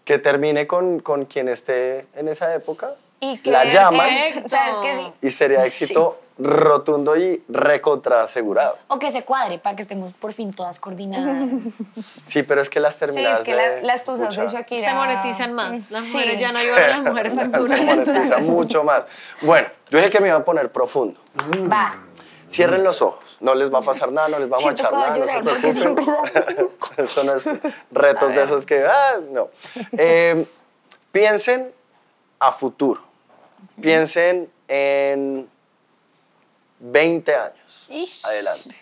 Que termine con, con quien esté en esa época. Y que la llaman es- ¿Sabes qué? Sí. y sería éxito rotundo y recontra asegurado. O que se cuadre para que estemos por fin todas coordinadas. Sí, pero es que las Sí, terminadas es que la- de- las tusas de Shakira. Se monetizan más. Las Sí. mujeres ya no llevan a las mujeres Se facturas. monetiza mucho más. Bueno, yo dije que me iba a poner profundo. Va. Cierren los ojos. No les va a pasar nada, no les vamos Siento a voy a nada, no se preocupen. Esto no es retos de esos que, ah, no. Eh, piensen a futuro. Piensen en 20 años. Ish. Adelante.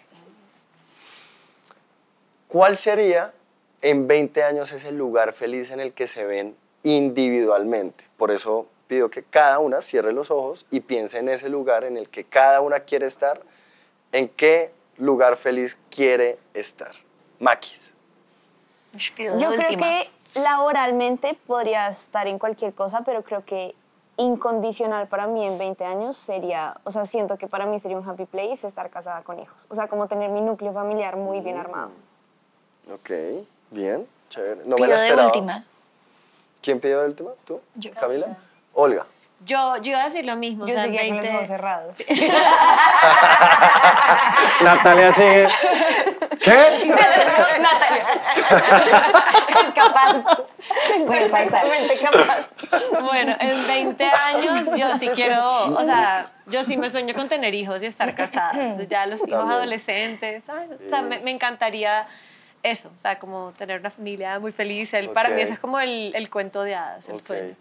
¿Cuál sería en 20 años ese lugar feliz en el que se ven individualmente? Por eso pido que cada una cierre los ojos y piense en ese lugar en el que cada una quiere estar. ¿En qué lugar feliz quiere estar? Maquis. Yo creo que laboralmente podría estar en cualquier cosa, pero creo que incondicional para mí en 20 años sería, o sea, siento que para mí sería un happy place estar casada con hijos. O sea, como tener mi núcleo familiar muy bien armado. Ok, bien, chévere. No me la de esperaba. última. ¿Quién pidió de última? ¿Tú? Yo. ¿Camila? Olga. Yo, yo iba a decir lo mismo. Yo o sea, seguía con los 20 ojos cerrados. Natalia sigue. ¿Qué? Natalia. es capaz. Es Perfectamente capaz. Bueno, en 20 años yo sí quiero, o sea, yo sí me sueño con tener hijos y estar casada. Entonces, ya los hijos También. adolescentes, ¿sabes? O sea, me, me encantaría eso, o sea, como tener una familia muy feliz. El- Para Ok. mí ese es como el, el cuento de hadas, el Ok. sueño.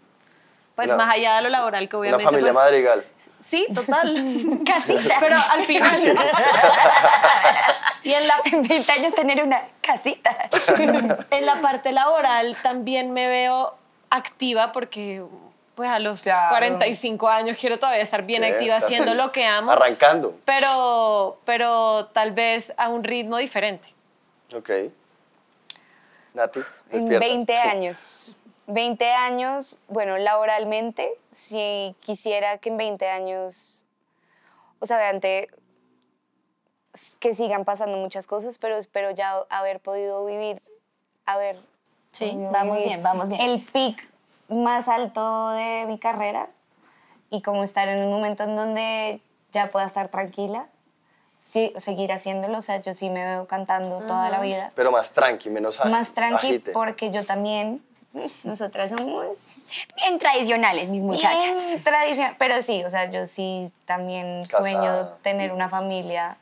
Pues Una- más allá de lo laboral, que Una obviamente... familia pues, madrigal. Sí, total. Casita. Pero al final... y en la En 20 años tener una casita. en la parte laboral también me veo activa porque pues a los Claro. 45 años quiero todavía estar bien Sí, activa haciendo lo que amo. Arrancando. Pero, pero tal vez a un ritmo diferente. Ok. Nati, En despierta. 20 años. 20 años, bueno, laboralmente, si quisiera que en 20 años, o sea, obviamente que sigan pasando muchas cosas, pero espero ya haber podido vivir, haber Sí, vamos bien, vamos bien. El pic más alto de mi carrera y como estar en un momento en donde ya pueda estar tranquila, sí, seguir haciéndolo. O sea, yo sí me veo cantando toda la vida. Pero más tranqui, menos a- Más tranqui agite. porque yo también, nosotras somos Bien tradicionales, mis muchachas. bien tradicional. Pero sí, o sea, yo sí también Casada. sueño tener una familia.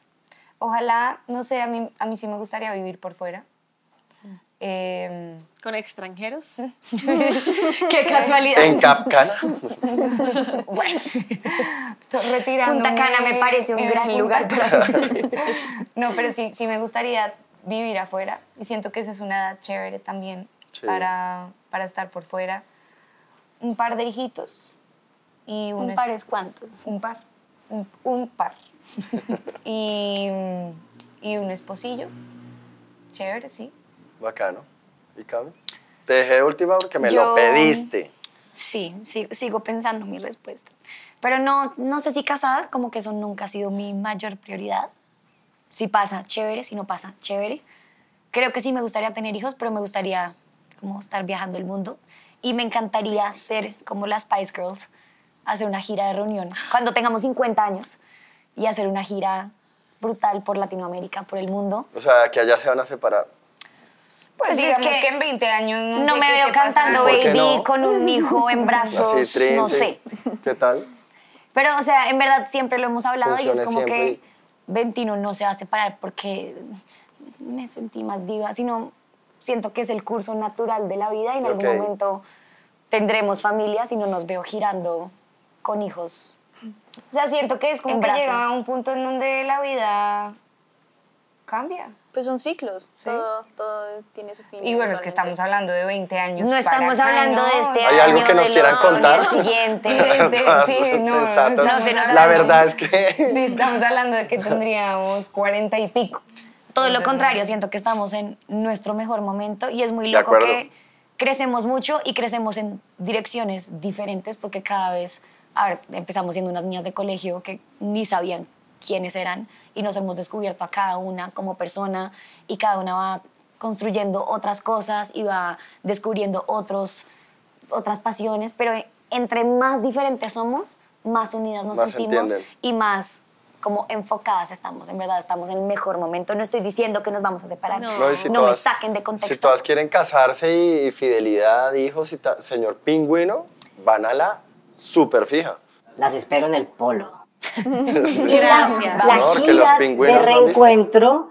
Ojalá, no sé, a mí, a mí sí me gustaría vivir por fuera. Eh, Con extranjeros. Qué casualidad. En Capcana. Bueno, retirándome Punta Cana me parece un gran Punta lugar para vivir. No, pero sí, sí me gustaría vivir afuera y siento que esa es una edad chévere también Sí. para, para estar por fuera. Un par de hijitos y un, ¿Un par es cuántos? Un par. Un, un par. y, y un esposillo. Chévere, sí. Bacano. ¿Y Cami? Te dejé de última porque me lo Yo- pediste. Sí, sí, sigo pensando mi respuesta. Pero no, no sé si casada, como que eso nunca ha sido mi mayor prioridad. Si pasa, chévere, si no pasa, chévere. Creo que sí me gustaría tener hijos, pero me gustaría como estar viajando el mundo. Y me encantaría ser como las Spice Girls, hacer una gira de reunión cuando tengamos 50 años y hacer una gira brutal por Latinoamérica, por el mundo. O sea, que allá se van a separar. Pues, Pues es digamos que, que en 20 años no, No sé me qué veo cantando ¿Por qué baby no? con un hijo en brazos, Así, trin, no trin. sé. ¿Qué tal? Pero, o sea, en verdad siempre lo hemos hablado y es como siempre. que Ventino no se va a separar porque me sentí más diva, sino siento que es el curso natural de la vida y en algún Ok. momento tendremos familias y no nos veo girando con hijos. O sea, siento que es como En que brazos. llega a un punto en donde la vida cambia. Pues son ciclos, Sí. todo, todo tiene su fin. Y bueno, es que estamos hablando de 20 años. No estamos para acá, hablando ¿no? de este ¿Hay año, algo que nos del quieran contar? siguiente. Nos La verdad es que... Sí, estamos hablando de que tendríamos 40 y pico. Todo lo contrario, siento que estamos en nuestro mejor momento y es muy loco que crecemos mucho y crecemos en direcciones diferentes porque cada vez, a ver, empezamos siendo unas niñas de colegio que ni sabían quiénes eran y nos hemos descubierto a cada una como persona y cada una va construyendo otras cosas y va descubriendo otros, otras pasiones, pero entre más diferentes somos, más unidas nos Más sentimos entienden. y más como enfocadas estamos, en verdad estamos en el mejor momento. No estoy diciendo que nos vamos a separar, no, No. si me todas- saquen de contexto. Si todas quieren casarse y, y fidelidad, hijos y tal, señor pingüino, van a la super fija. Las espero en el polo. Gracias. La los gira pingüinos de no reencuentro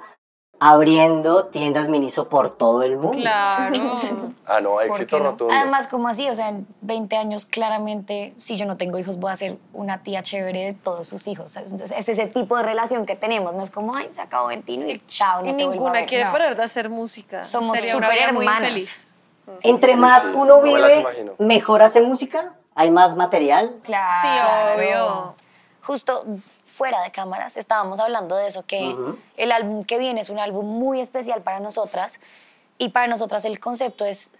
abriendo tiendas Miniso por todo el mundo. Claro. Ah, no, éxito no? rotundo. Además, como así, o sea, en 20 años claramente, si yo no tengo hijos, voy a ser una tía chévere de todos sus hijos. Entonces, es ese tipo de relación que tenemos. No es como, ay, se acabó Ventino y chao, no y te a ninguna ver. quiere no. parar de hacer música. Somos súper hermanas. Entre más Sí, uno no me las vive, mejor hace música, hay más material. Claro. Sí, obvio. justo fuera de cámaras. Estábamos hablando de eso, que el álbum que viene es un álbum muy especial para nosotras y para nosotras el concepto es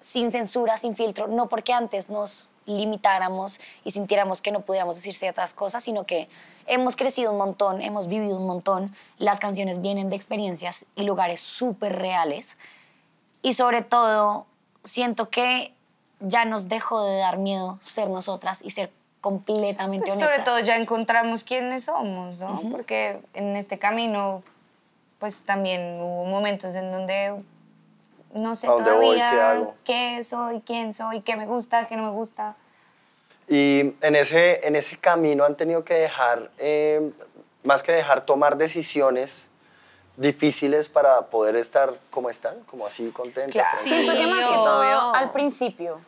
sin censura, sin filtro, no porque antes nos limitáramos y sintiéramos que no pudiéramos decir ciertas cosas, sino que hemos crecido un montón, hemos vivido un montón, las canciones vienen de experiencias y lugares súper reales y sobre todo siento que ya nos dejó de dar miedo ser nosotras y ser completamente Pues honestas. sobre todo ya encontramos quiénes somos, ¿no? Porque en este camino, pues también hubo momentos en donde no sé ¿A dónde voy? todavía ¿Qué hago? qué soy, quién soy, qué me gusta, qué no me gusta. Y en ese, en ese camino han tenido que dejar, eh, más que dejar, tomar decisiones difíciles para poder estar como están, como así contentas. Claro. Siento que más que todo al principio,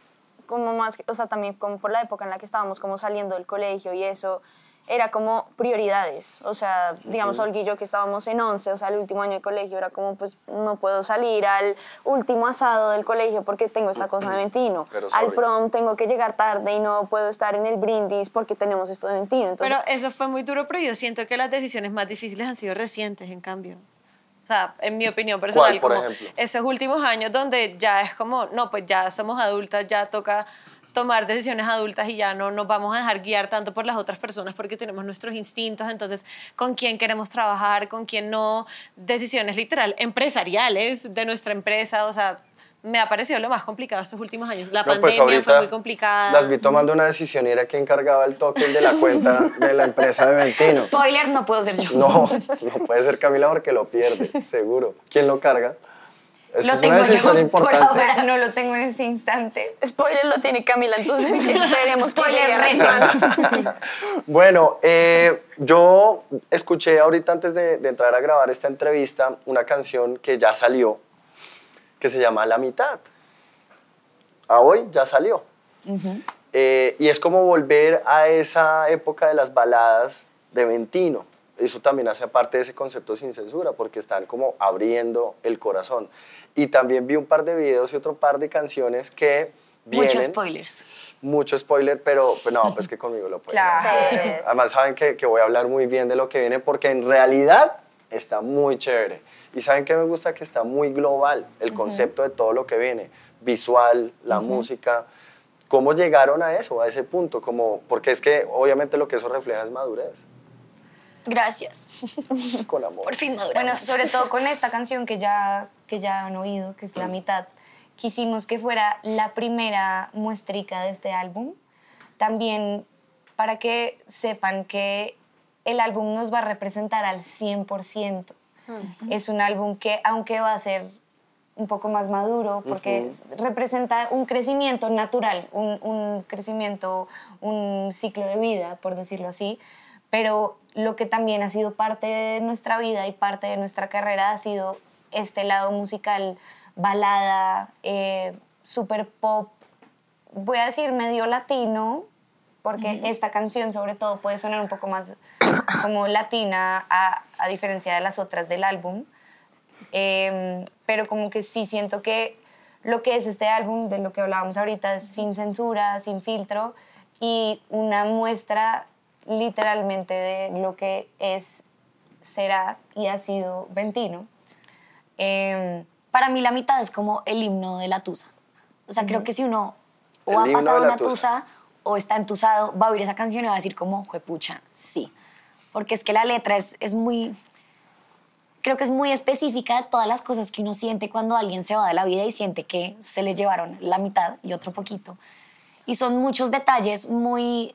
como más, o sea, también como por la época en la que estábamos como saliendo del colegio y eso, era como prioridades. O sea, digamos, Olga y yo que estábamos en 11, o sea, el último año de colegio, era como, pues, no puedo salir al último asado del colegio porque tengo esta cosa de Ventino. Pero Al sorry. prom tengo que llegar tarde y no puedo estar en el brindis porque tenemos esto de Ventino. Entonces, Pero eso fue muy duro, pero yo siento que las decisiones más difíciles han sido recientes, en cambio. O sea, en mi opinión personal, por como ejemplo? esos últimos años donde ya es como, no, pues ya somos adultas, ya toca tomar decisiones adultas y ya no nos vamos a dejar guiar tanto por las otras personas porque tenemos nuestros instintos, entonces con quién queremos trabajar, con quién no, decisiones literal empresariales de nuestra empresa, o sea, me ha parecido lo más complicado estos últimos años. La No, pues pandemia fue muy complicada. Las vi tomando una decisión y era quien cargaba el token de la cuenta de la empresa de Ventino. Spoiler, no puedo ser yo. No, no puede ser Camila porque lo pierde, seguro. ¿Quién lo carga? Esa Lo es tengo una yo, decisión por importante. ahora. O sea, no lo tengo en este instante. Spoiler lo tiene Camila, entonces esperemos que Spoiler. Bueno, eh, yo escuché ahorita antes de, de entrar a grabar esta entrevista una canción que ya salió, que se llama La mitad. A hoy ya salió. Eh, y es como volver a esa época de las baladas de Ventino. Eso también hace parte de ese concepto sin censura, porque están como abriendo el corazón. Y también vi un par de videos y otro par de canciones que vienen... Muchos spoilers. Mucho spoiler, pero pues no, pues que conmigo lo pueden Claro. Además saben que, que voy a hablar muy bien de lo que viene porque en realidad está muy chévere. Y saben que me gusta que está muy global el concepto de todo lo que viene, visual, la música. ¿Cómo llegaron a eso, a ese punto? Como, porque es que obviamente lo que eso refleja es madurez, Gracias. con amor. Por fin maduramos. Bueno, sobre todo con esta canción que ya, que ya han oído, que es La mitad, quisimos que fuera la primera muestrica de este álbum. También para que sepan que el álbum nos va a representar al 100%. Es un álbum que, aunque va a ser un poco más maduro, porque es- representa un crecimiento natural, un, un crecimiento, un ciclo de vida, por decirlo así, pero lo que también ha sido parte de nuestra vida y parte de nuestra carrera ha sido este lado musical, balada, eh, super pop, voy a decir medio latino, porque esta canción sobre todo puede sonar un poco más como latina a, a diferencia de las otras del álbum. Em, pero como que sí siento que lo que es este álbum, de lo que hablábamos ahorita, es sin censura, sin filtro y una muestra literalmente de lo que es, será y ha sido Ventino. Em, Para mí la mitad es como el himno de la tusa. O sea, creo que si uno o El ha pasado una tusa. tusa o está entusado, va a oír esa canción y va a decir como, juepucha, sí. Porque es que la letra es, es muy... Creo que es muy específica de todas las cosas que uno siente cuando alguien se va de la vida y siente que se le llevaron la mitad y otro poquito. Y son muchos detalles muy,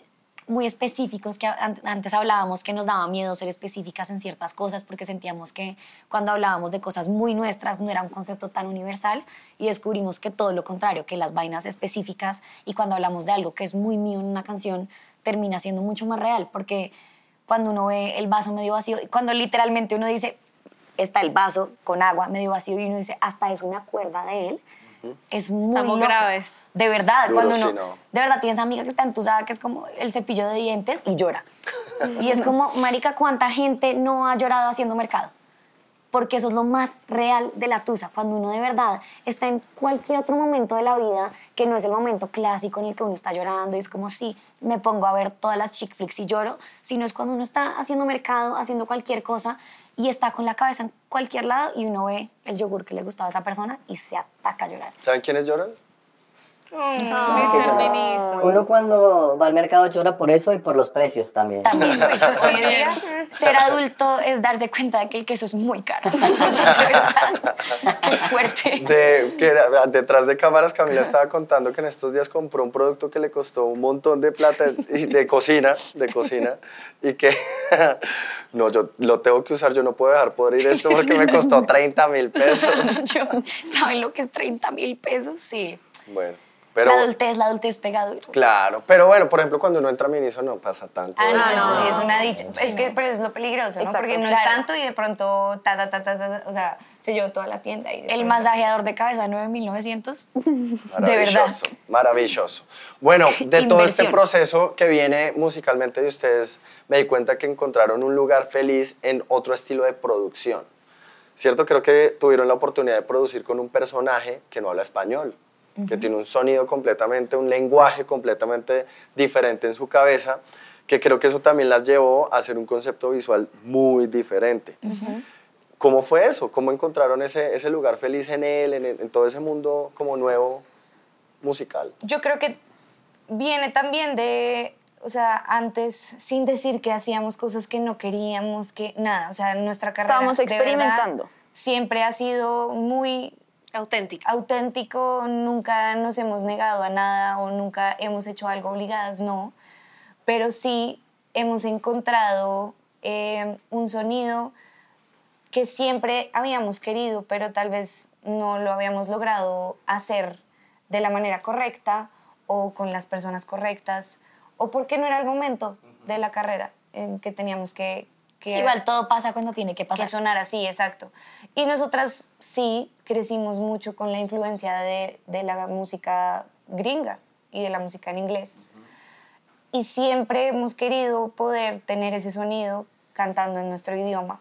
muy específicos que an- antes hablábamos que nos daba miedo ser específicas en ciertas cosas porque sentíamos que cuando hablábamos de cosas muy nuestras no era un concepto tan universal y descubrimos que todo lo contrario, que las vainas específicas y cuando hablamos de algo que es muy mío en una canción termina siendo mucho más real porque cuando uno ve el vaso medio vacío, cuando literalmente uno dice, está el vaso con agua medio vacío y uno dice, hasta eso me acuerda de él, es muy Estamos loco. graves. De verdad, Duro, cuando uno, sí, no. de verdad tienes amiga que está entusada, que es como el cepillo de dientes y llora. Y es como, marica, ¿cuánta gente no ha llorado haciendo mercado? Porque eso es lo más real de la tusa, cuando uno de verdad está en cualquier otro momento de la vida que no es el momento clásico en el que uno está llorando y es como si me pongo a ver todas las chick flicks y lloro, sino es cuando uno está haciendo mercado, haciendo cualquier cosa y está con la cabeza en cualquier lado y uno ve el yogur que le gustaba a esa persona y se ataca a llorar. ¿Saben quiénes lloran? Uno cuando va al mercado llora por eso y por los precios también. También. Hoy en día, ser adulto es darse cuenta de que el queso es muy caro. Qué fuerte. De, que era- detrás de cámaras Camila estaba contando que en estos días compró un producto que le costó un montón de plata y de cocina, de cocina, y que no, yo lo tengo que usar, yo no puedo dejar podrir esto porque me costó 30 mil pesos. ¿Saben lo que es 30 mil pesos? Sí. Bueno, pero la adultez, la adultez pegado. claro, pero bueno, por ejemplo, cuando uno entra a Miniso no pasa tanto. Ah, no, eso. eso sí es una dicha. es que, pero es lo peligroso, ¿no? Porque no claro. es tanto y de pronto, ta, ta, ta, ta, o sea, se llevó toda la tienda. Y El masajeador de cabeza 9900. De verdad. Maravilloso, maravilloso. Bueno, de todo este proceso que viene musicalmente de ustedes, me di cuenta que encontraron un lugar feliz en otro estilo de producción. ¿Cierto? Creo que tuvieron la oportunidad de producir con un personaje que no habla español, que tiene un sonido completamente, un lenguaje completamente diferente en su cabeza, que creo que eso también las llevó a hacer un concepto visual muy diferente. ¿Cómo fue eso? ¿Cómo encontraron ese, ese lugar feliz en él, en, en todo ese mundo como nuevo musical? Yo creo que viene también de, o sea, antes, sin decir que hacíamos cosas que no queríamos, que nada, o sea, nuestra carrera. Estábamos de verdad, experimentando. siempre ha sido muy Auténtica. auténtico, nunca nos hemos negado a nada o nunca hemos hecho algo obligadas, no, pero sí hemos encontrado eh, un sonido que siempre habíamos querido, pero tal vez no lo habíamos logrado hacer de la manera correcta o con las personas correctas, o porque no era el momento de la carrera en que teníamos que... que Igual todo pasa cuando tiene que que pasar. sonar así, exacto. Y nosotras sí crecimos mucho con la influencia de, de la música gringa y de la música en inglés. Y siempre hemos querido poder tener ese sonido cantando en nuestro idioma.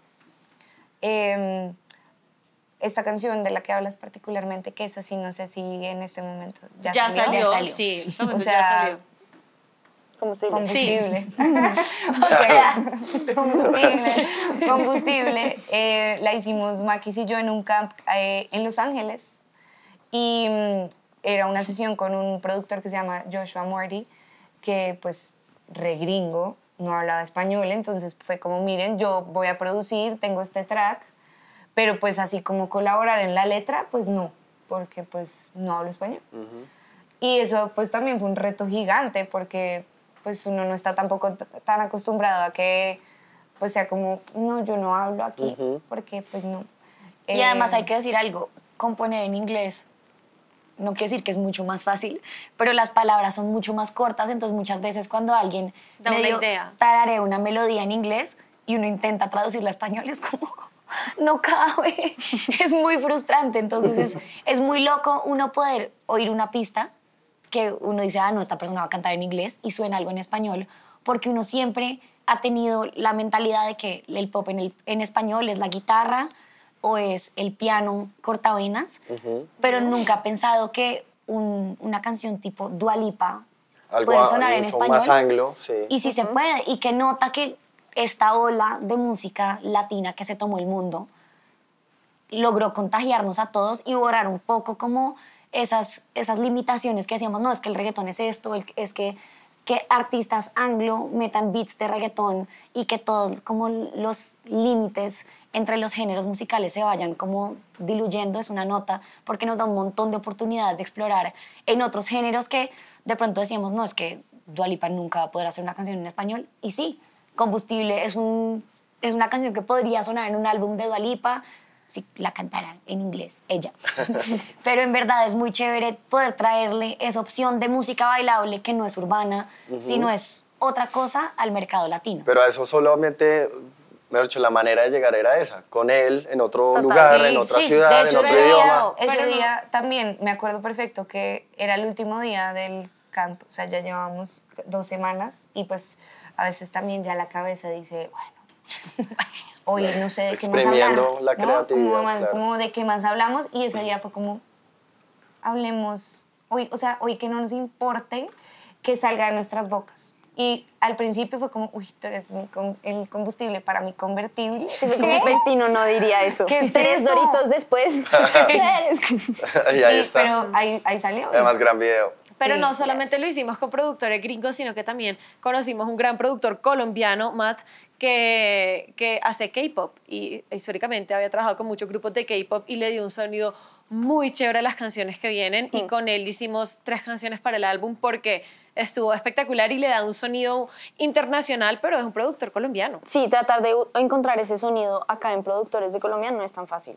Em, esta canción de la que hablas particularmente, que es así, no sé si en este momento ya, Ya salió, Ya salió. sí, este O sea, ya salió. Combustible. combustible. o sea, combustible. combustible. eh, la hicimos Maquis y yo en un camp eh, en Los Ángeles. Y mm, era una sesión con un productor que se llama Joshua Morty, que pues re gringo, no hablaba español. Entonces fue como, miren, yo voy a producir, tengo este track, pero pues así como colaborar en la letra, pues no, porque pues no hablo español. Y eso pues también fue un reto gigante porque pues uno no está tampoco tan acostumbrado a que pues sea como, no, yo no hablo aquí, porque pues no. Y además Eh, hay que decir algo, componer en inglés, no quiero decir que es mucho más fácil, pero las palabras son mucho más cortas, entonces muchas veces cuando alguien Da una medio idea. tararea una melodía en inglés y uno intenta traducirla a español, es como, no cabe, es muy frustrante, entonces es, es muy loco uno poder oír una pista que uno dice, ah, no, esta persona va a cantar en inglés y suena algo en español, porque uno siempre ha tenido la mentalidad de que el pop en, el, en español es la guitarra o es el piano cortavenas, pero nunca ha pensado que un- una canción tipo Dualipa puede sonar en español. más anglo, sí. Y sí se puede, y que nota que esta ola de música latina que se tomó el mundo logró contagiarnos a todos y borrar un poco como esas, esas limitaciones que decíamos, no, es que el reggaetón es esto, es que, que artistas anglo metan beats de reggaetón y que todos como los límites entre los géneros musicales se vayan como diluyendo, es una nota, porque nos da un montón de oportunidades de explorar en otros géneros que de pronto decíamos, no, es que Dualipa nunca va a poder hacer una canción en español, y sí, Combustible es, un, es una canción que podría sonar en un álbum de Dualipa si la cantara en inglés, ella. Pero en verdad es muy chévere poder traerle esa opción de música bailable que no es urbana, sino es otra cosa al mercado latino. Pero a eso solamente, mejor dicho, la manera de llegar era esa, con él en otro Total. lugar, Sí, en otra sí. ciudad, de en hecho, otro ese idioma. Día, ese Pero no- día también me acuerdo perfecto que era el último día del campo, o sea, ya llevábamos dos semanas y pues a veces también ya la cabeza dice, bueno, hoy no sé de qué más hablar. Exprimiendo la ¿no? creatividad, Como, más, claro. como de qué más hablamos y ese día fue como, hablemos, hoy, o sea, hoy que no nos importe que salga de nuestras bocas. Y al principio fue como, uy, tú eres mi el combustible para mi convertible. Sí, como Ventino no diría eso. ¿Qué es Tres eso? doritos después. y ahí Y- está. Pero ahí, ahí salió. Además, gran video. Pero Sí, no solamente lo hicimos con productores gringos, sino que también conocimos un gran productor colombiano, Matt, que, que hace K-pop y históricamente había trabajado con muchos grupos de K-pop y le dio un sonido muy chévere a las canciones que vienen y con él hicimos tres canciones para el álbum porque estuvo espectacular y le da un sonido internacional, pero es un productor colombiano. Sí, tratar de encontrar ese sonido acá en productores de Colombia no es tan fácil.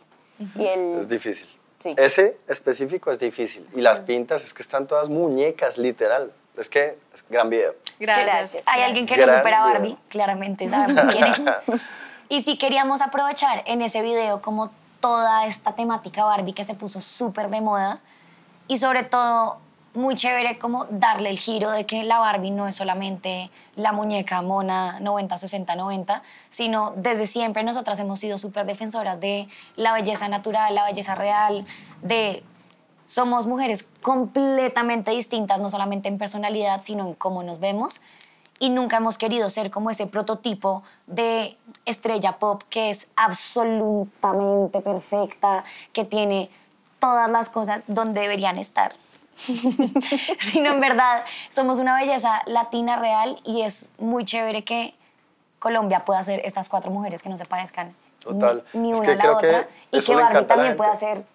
Y él, Es difícil. Sí. Ese específico es difícil. Y las pintas es que están todas muñecas, literal. Es que es gran video. Gracias. gracias. Hay alguien que no supera a video. Barbie, claramente sabemos quién es. Y si queríamos aprovechar en ese video como toda esta temática Barbie que se puso súper de moda y sobre todo muy chévere como darle el giro de que la Barbie no es solamente la muñeca mona 90, 60, 90, sino desde siempre nosotras hemos sido súper defensoras de la belleza natural, la belleza real, de somos mujeres completamente distintas, no solamente en personalidad, sino en cómo nos vemos. Y nunca hemos querido ser como ese prototipo de estrella pop que es absolutamente perfecta, que tiene todas las cosas donde deberían estar. sino en verdad somos una belleza latina real y es muy chévere que Colombia pueda ser estas cuatro mujeres que no se parezcan Total. ni, ni Es una que a la creo que otra y que Barbie también pueda ser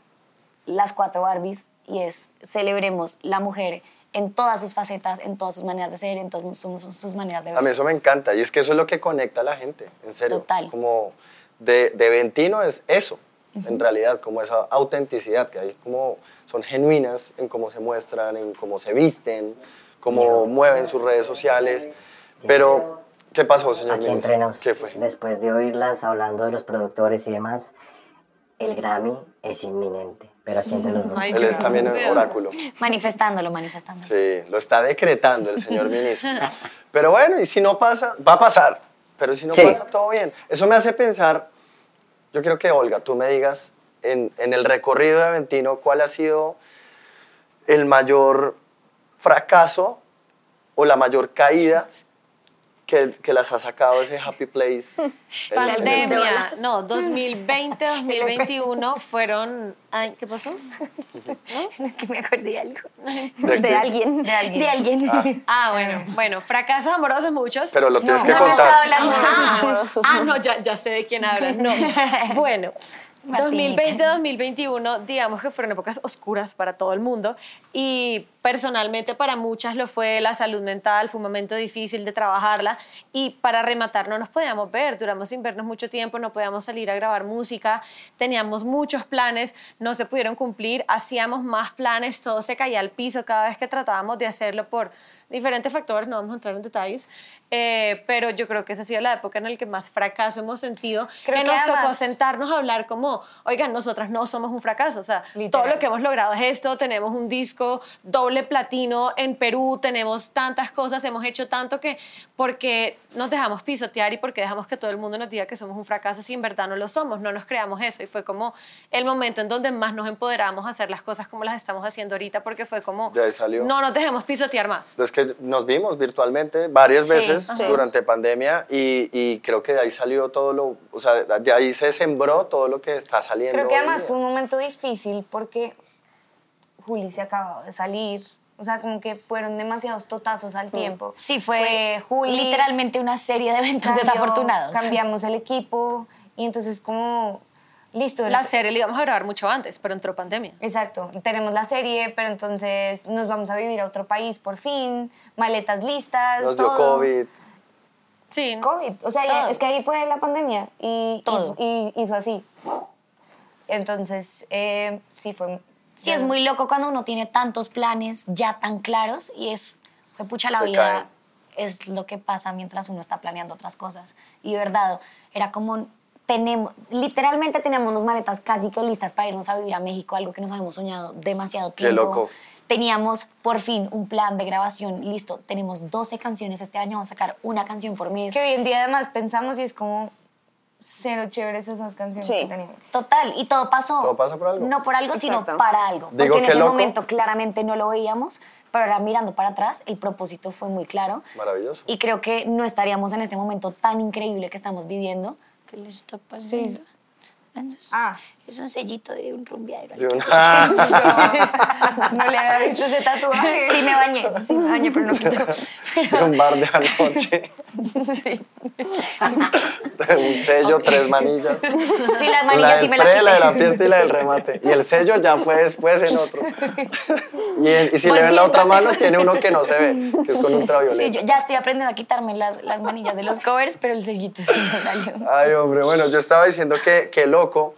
las cuatro Barbies y es celebremos la mujer en todas sus facetas, en todas sus maneras de ser, en todas sus, sus maneras de A mí ver. eso me encanta y es que eso es lo que conecta a la gente, en serio. Total. Como de, de Ventino es eso, en realidad, como esa autenticidad que hay, como son genuinas en cómo se muestran, en cómo se visten, cómo mueven sus redes sociales. Pero, ¿qué pasó, señor Aquí entre nos, ¿Qué fue? después de oírlas hablando de los productores y demás, el Grammy es inminente. Pero aquí entre los dos. Ay, Él es también el emoción. oráculo. Manifestándolo, manifestándolo. Sí, lo está decretando el señor ministro. Pero bueno, y si no pasa, va a pasar. Pero si no Sí. pasa, todo bien. Eso me hace pensar, yo quiero que Olga, tú me digas, en, en el recorrido de Aventino, ¿cuál ha sido el mayor fracaso o la mayor caída que, que las ha sacado ese happy place? Pandemia, no, 2020, 2021 fueron... Ay, ¿Qué pasó? que me acordé de algo. ¿De alguien. De alguien. De alguien. Ah, bueno, bueno, fracasos amorosos muchos. Pero lo tienes que no me estaba contar. hablando de Ah, amorosos. ah, no, ya, ya sé de quién hablas. No. Bueno. 2020-2021, digamos que fueron épocas oscuras para todo el mundo y personalmente para muchas lo fue la salud mental, fue un momento difícil de trabajarla y para rematar no nos podíamos ver, duramos sin vernos mucho tiempo, no podíamos salir a grabar música, teníamos muchos planes, no se pudieron cumplir, hacíamos más planes, todo se caía al piso cada vez que tratábamos de hacerlo por diferentes factores, no vamos a entrar en detalles, eh, pero yo creo que esa ha sido la época en la que más fracaso hemos sentido, Creo que que nos tocó además- sentarnos a hablar como, oigan, nosotras no somos un fracaso, o sea, Literal. todo lo que hemos logrado es esto, tenemos un disco doble platino en Perú, tenemos tantas cosas, hemos hecho tanto que, porque nos dejamos pisotear y porque dejamos que todo el mundo nos diga que somos un fracaso si en verdad no lo somos, no nos creamos eso y fue como el momento en donde más nos empoderamos a hacer las cosas como las estamos haciendo ahorita porque fue como, no nos dejemos pisotear más. Es que nos vimos virtualmente varias Sí, veces ajá. durante pandemia y, y creo que de ahí salió todo lo, o sea, de ahí se sembró todo lo que está saliendo. Creo que además fue un momento difícil porque Juli se acababa de salir. O sea, como que fueron demasiados totazos al tiempo. Sí, fue, Juli. literalmente una serie de eventos cambió- desafortunados. Cambiamos el equipo y entonces como, listo. La serie la íbamos a grabar mucho antes, pero entró pandemia. Exacto, tenemos la serie, pero entonces nos vamos a vivir a otro país por fin, maletas listas, Nos dio todo. COVID. Sí, COVID, o sea, Todo. es que ahí fue la pandemia y, Todo. y, y hizo así. Entonces, eh, sí fue... Sí, es muy loco cuando uno tiene tantos planes ya tan claros y es, fue pucha la Se vida, caen. es lo que pasa mientras uno está planeando otras cosas. Y de verdad, era como, tenemos, literalmente teníamos unas maletas casi que listas para irnos a vivir a México, algo que nos habíamos soñado demasiado Qué tiempo. loco. Teníamos por fin un plan de grabación listo. Tenemos 12 canciones este año, vamos a sacar una canción por mes. Que hoy en día además pensamos y es como cero chéveres esas canciones Sí. que teníamos. Total, y todo pasó. Todo pasa por algo. No por algo, sino Exacto. para algo. Digo, porque en qué ese loco. momento claramente no lo veíamos, pero ahora mirando para atrás, el propósito fue muy claro. Maravilloso. Y creo que no estaríamos en este momento tan increíble que estamos viviendo. ¿Qué les está pasando? Sí. Es- Ah. Es un sellito de un rumbeadero. De una- no le había visto ese tatuaje. Sí me bañé, sí me bañé, pero no quito. de un bar de anoche. un sello, tres manillas. Sí, la la manilla del sí me la pre, quité. la de la fiesta y la del remate. Y el sello ya fue después en otro. Y si le ven la otra mano, tiene uno que no se ve, que es con ultravioleta. Sí, yo ya estoy aprendiendo a quitarme las, las manillas de los covers, pero el sellito sí me salió. Ay, hombre, bueno, yo estaba diciendo que, que loco,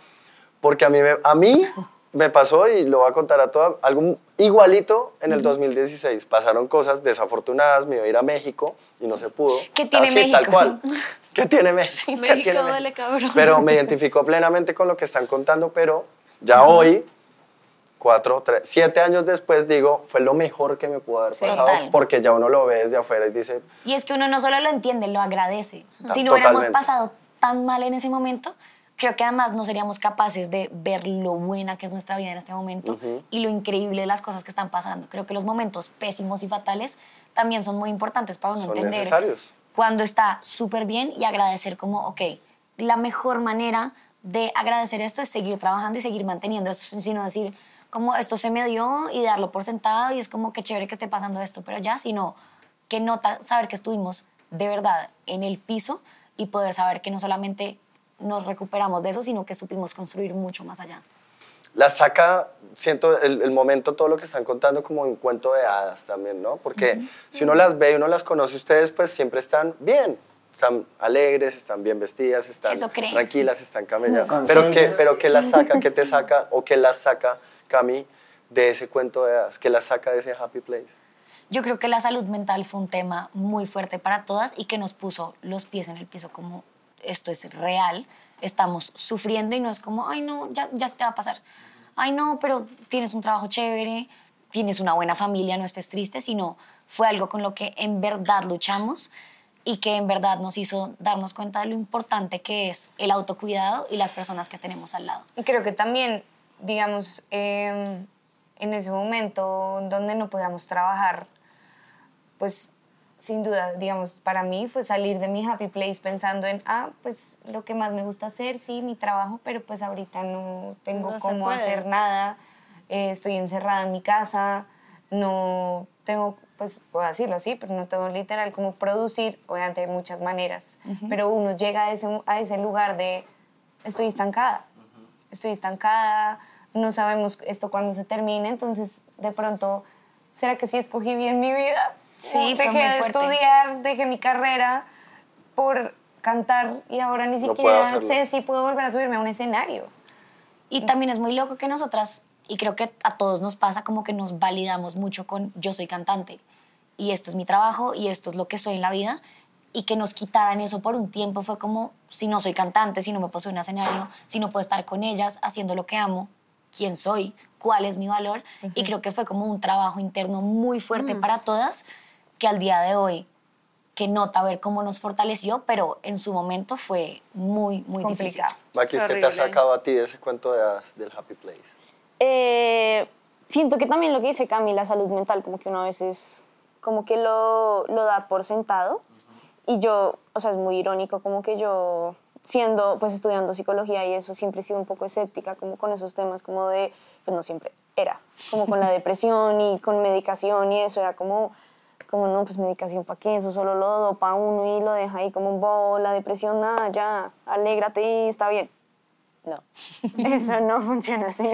porque a mí, me, a mí me pasó, y lo voy a contar a todas, algo igualito en el 2016. Pasaron cosas desafortunadas, me iba a ir a México y no se pudo. ¿Qué tiene Así, México? tal cual. ¿Qué tiene México? ¿Qué México tiene duele, cabrón. Pero me identificó plenamente con lo que están contando, pero ya hoy, cuatro, tres, siete años después, digo, fue lo mejor que me pudo haber pasado, Total. porque ya uno lo ve desde afuera y dice, Y es que uno no solo lo entiende, lo agradece. Si no hubiéramos totalmente. pasado tan mal en ese momento, creo que además no seríamos capaces de ver lo buena que es nuestra vida en este momento y lo increíble de las cosas que están pasando. Creo que los momentos pésimos y fatales también son muy importantes para uno Son entender necesarios. cuando está súper bien y agradecer como, ok, la mejor manera de agradecer esto es seguir trabajando y seguir manteniendo esto, sino decir, como esto se me dio y darlo por sentado y es como que chévere que esté pasando esto, pero ya, sino que nota saber que estuvimos de verdad en el piso y poder saber que no solamente nos recuperamos de eso, sino que supimos construir mucho más allá. la saca, siento el, el momento, todo lo que están contando como un cuento de hadas también, ¿no? Porque si uno las ve y uno las conoce, ustedes pues siempre están bien. Están alegres, están bien vestidas, están tranquilas, están caminadas. Pero ¿qué, pero ¿qué las saca? ¿Qué te saca o qué las saca, Cami, de ese cuento de hadas? ¿Qué las saca de ese happy place? Yo creo que la salud mental fue un tema muy fuerte para todas y que nos puso los pies en el piso como esto es real, estamos sufriendo y no es como, ay no, ya, ya se te va a pasar. Ay no, pero tienes un trabajo chévere, tienes una buena familia, no estés triste, sino fue algo con lo que en verdad luchamos y que en verdad nos hizo darnos cuenta de lo importante que es el autocuidado y las personas que tenemos al lado. Creo que también, digamos, eh, en ese momento donde no podíamos trabajar, pues sin duda, digamos, para mí fue salir de mi happy place pensando en, ah, pues lo que más me gusta hacer, sí, mi trabajo, pero pues ahorita no tengo No cómo hacer nada, eh, estoy encerrada en mi casa, no tengo, pues puedo decirlo así, pero no tengo literal cómo producir, obviamente de muchas maneras, pero uno llega a ese, a ese lugar de, estoy estancada, estoy estancada, no sabemos esto cuándo se termine, entonces de pronto, ¿será que sí escogí bien mi vida? Sí, dejé muy de estudiar, dejé mi carrera por cantar y ahora ni No siquiera hacerlo. sé si puedo volver a subirme a un escenario. Y también es muy loco que nosotras, y creo que a todos nos pasa como que nos validamos mucho con yo soy cantante y esto es mi trabajo y esto es lo que soy en la vida y que nos quitaran eso por un tiempo fue como si no soy cantante, si no me puedo subir a un escenario, si no puedo estar con ellas haciendo lo que amo, quién soy, cuál es mi valor y creo que fue como un trabajo interno muy fuerte para todas que al día de hoy que nota ver cómo nos fortaleció, pero en su momento fue muy, muy Complicado. difícil. Maquis, ¿qué te ha sacado a ti de ese cuento de del happy place? Eh, siento que también lo que dice Cami, la salud mental, como que uno a veces como que lo, lo da por sentado. Y yo, o sea, es muy irónico, como que yo, siendo, pues estudiando psicología y eso, siempre he sido un poco escéptica, como con esos temas, como de, pues no siempre, era, como con la depresión y con medicación y eso, era como, como no, pues medicación para qué, eso solo lo dopa uno y lo deja ahí como un bobo, la depresión, nada, ya, alégrate y está bien. No, eso no funciona así.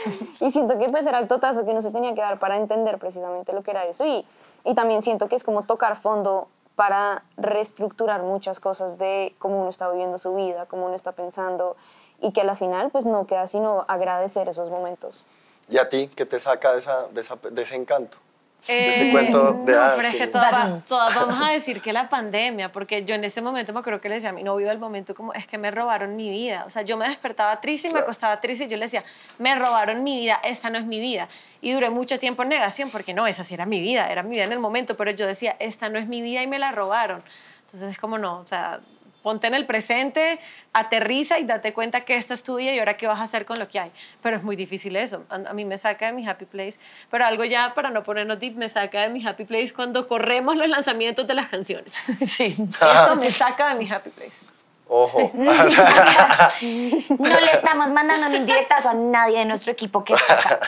y siento que pues era el totazo que no se tenía que dar para entender precisamente lo que era eso. Y, y también siento que es como tocar fondo para reestructurar muchas cosas de cómo uno está viviendo su vida, cómo uno está pensando y que a la final pues no queda sino agradecer esos momentos. ¿Y a ti qué te saca de, esa, de, esa- de ese encanto? De ese Eh, cuento de no, hadas. pero es que todas, todas vamos a decir que la pandemia, porque yo en ese momento me acuerdo que le decía a mi novio del momento como, es que me robaron mi vida. O sea, yo me despertaba triste y me Claro. acostaba triste y yo le decía, me robaron mi vida, esa no es mi vida. Y duré mucho tiempo en negación porque no, esa sí era mi vida, era mi vida en el momento, pero yo decía, esta no es mi vida y me la robaron. Entonces es como no, o sea, ponte en el presente, aterriza y date cuenta que esta es tu vida y ahora qué vas a hacer con lo que hay. Pero es muy difícil eso. A, a mí me saca de mi happy place. Pero algo ya, para no ponernos deep, me saca de mi happy place cuando corremos los lanzamientos de las canciones. Sí. Eso me saca de mi happy place. Ojo. No le estamos mandando ni indirectazo a nadie de nuestro equipo que está acá.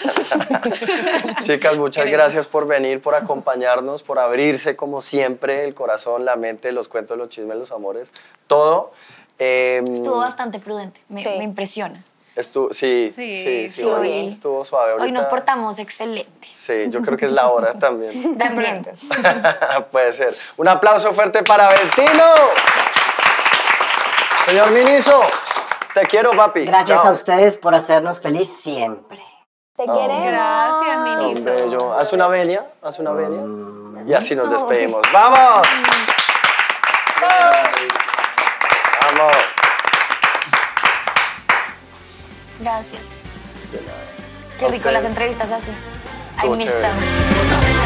Chicas, muchas gracias por venir, por acompañarnos, por abrirse como siempre el corazón, la mente, los cuentos, los chismes, los amores, todo. Eh, Estuvo bastante prudente, me, Sí. me impresiona. estu- sí, sí, Sí, sí, sí, hoy hoy- estuvo suave. Hoy nos ahorita- portamos excelente. Sí, yo creo que es la hora también. También. Puede ser. Un aplauso fuerte para Bertino. Señor Miniso, te quiero, papi. Gracias Chao. a ustedes por hacernos feliz siempre. Te Oh. queremos. Gracias, Miniso. bello. Haz una venia, haz una venia. Y así nos despedimos. ¡Vamos! ¡Vamos! Gracias. Qué rico las entrevistas así. I Estuvo missed chévere. them.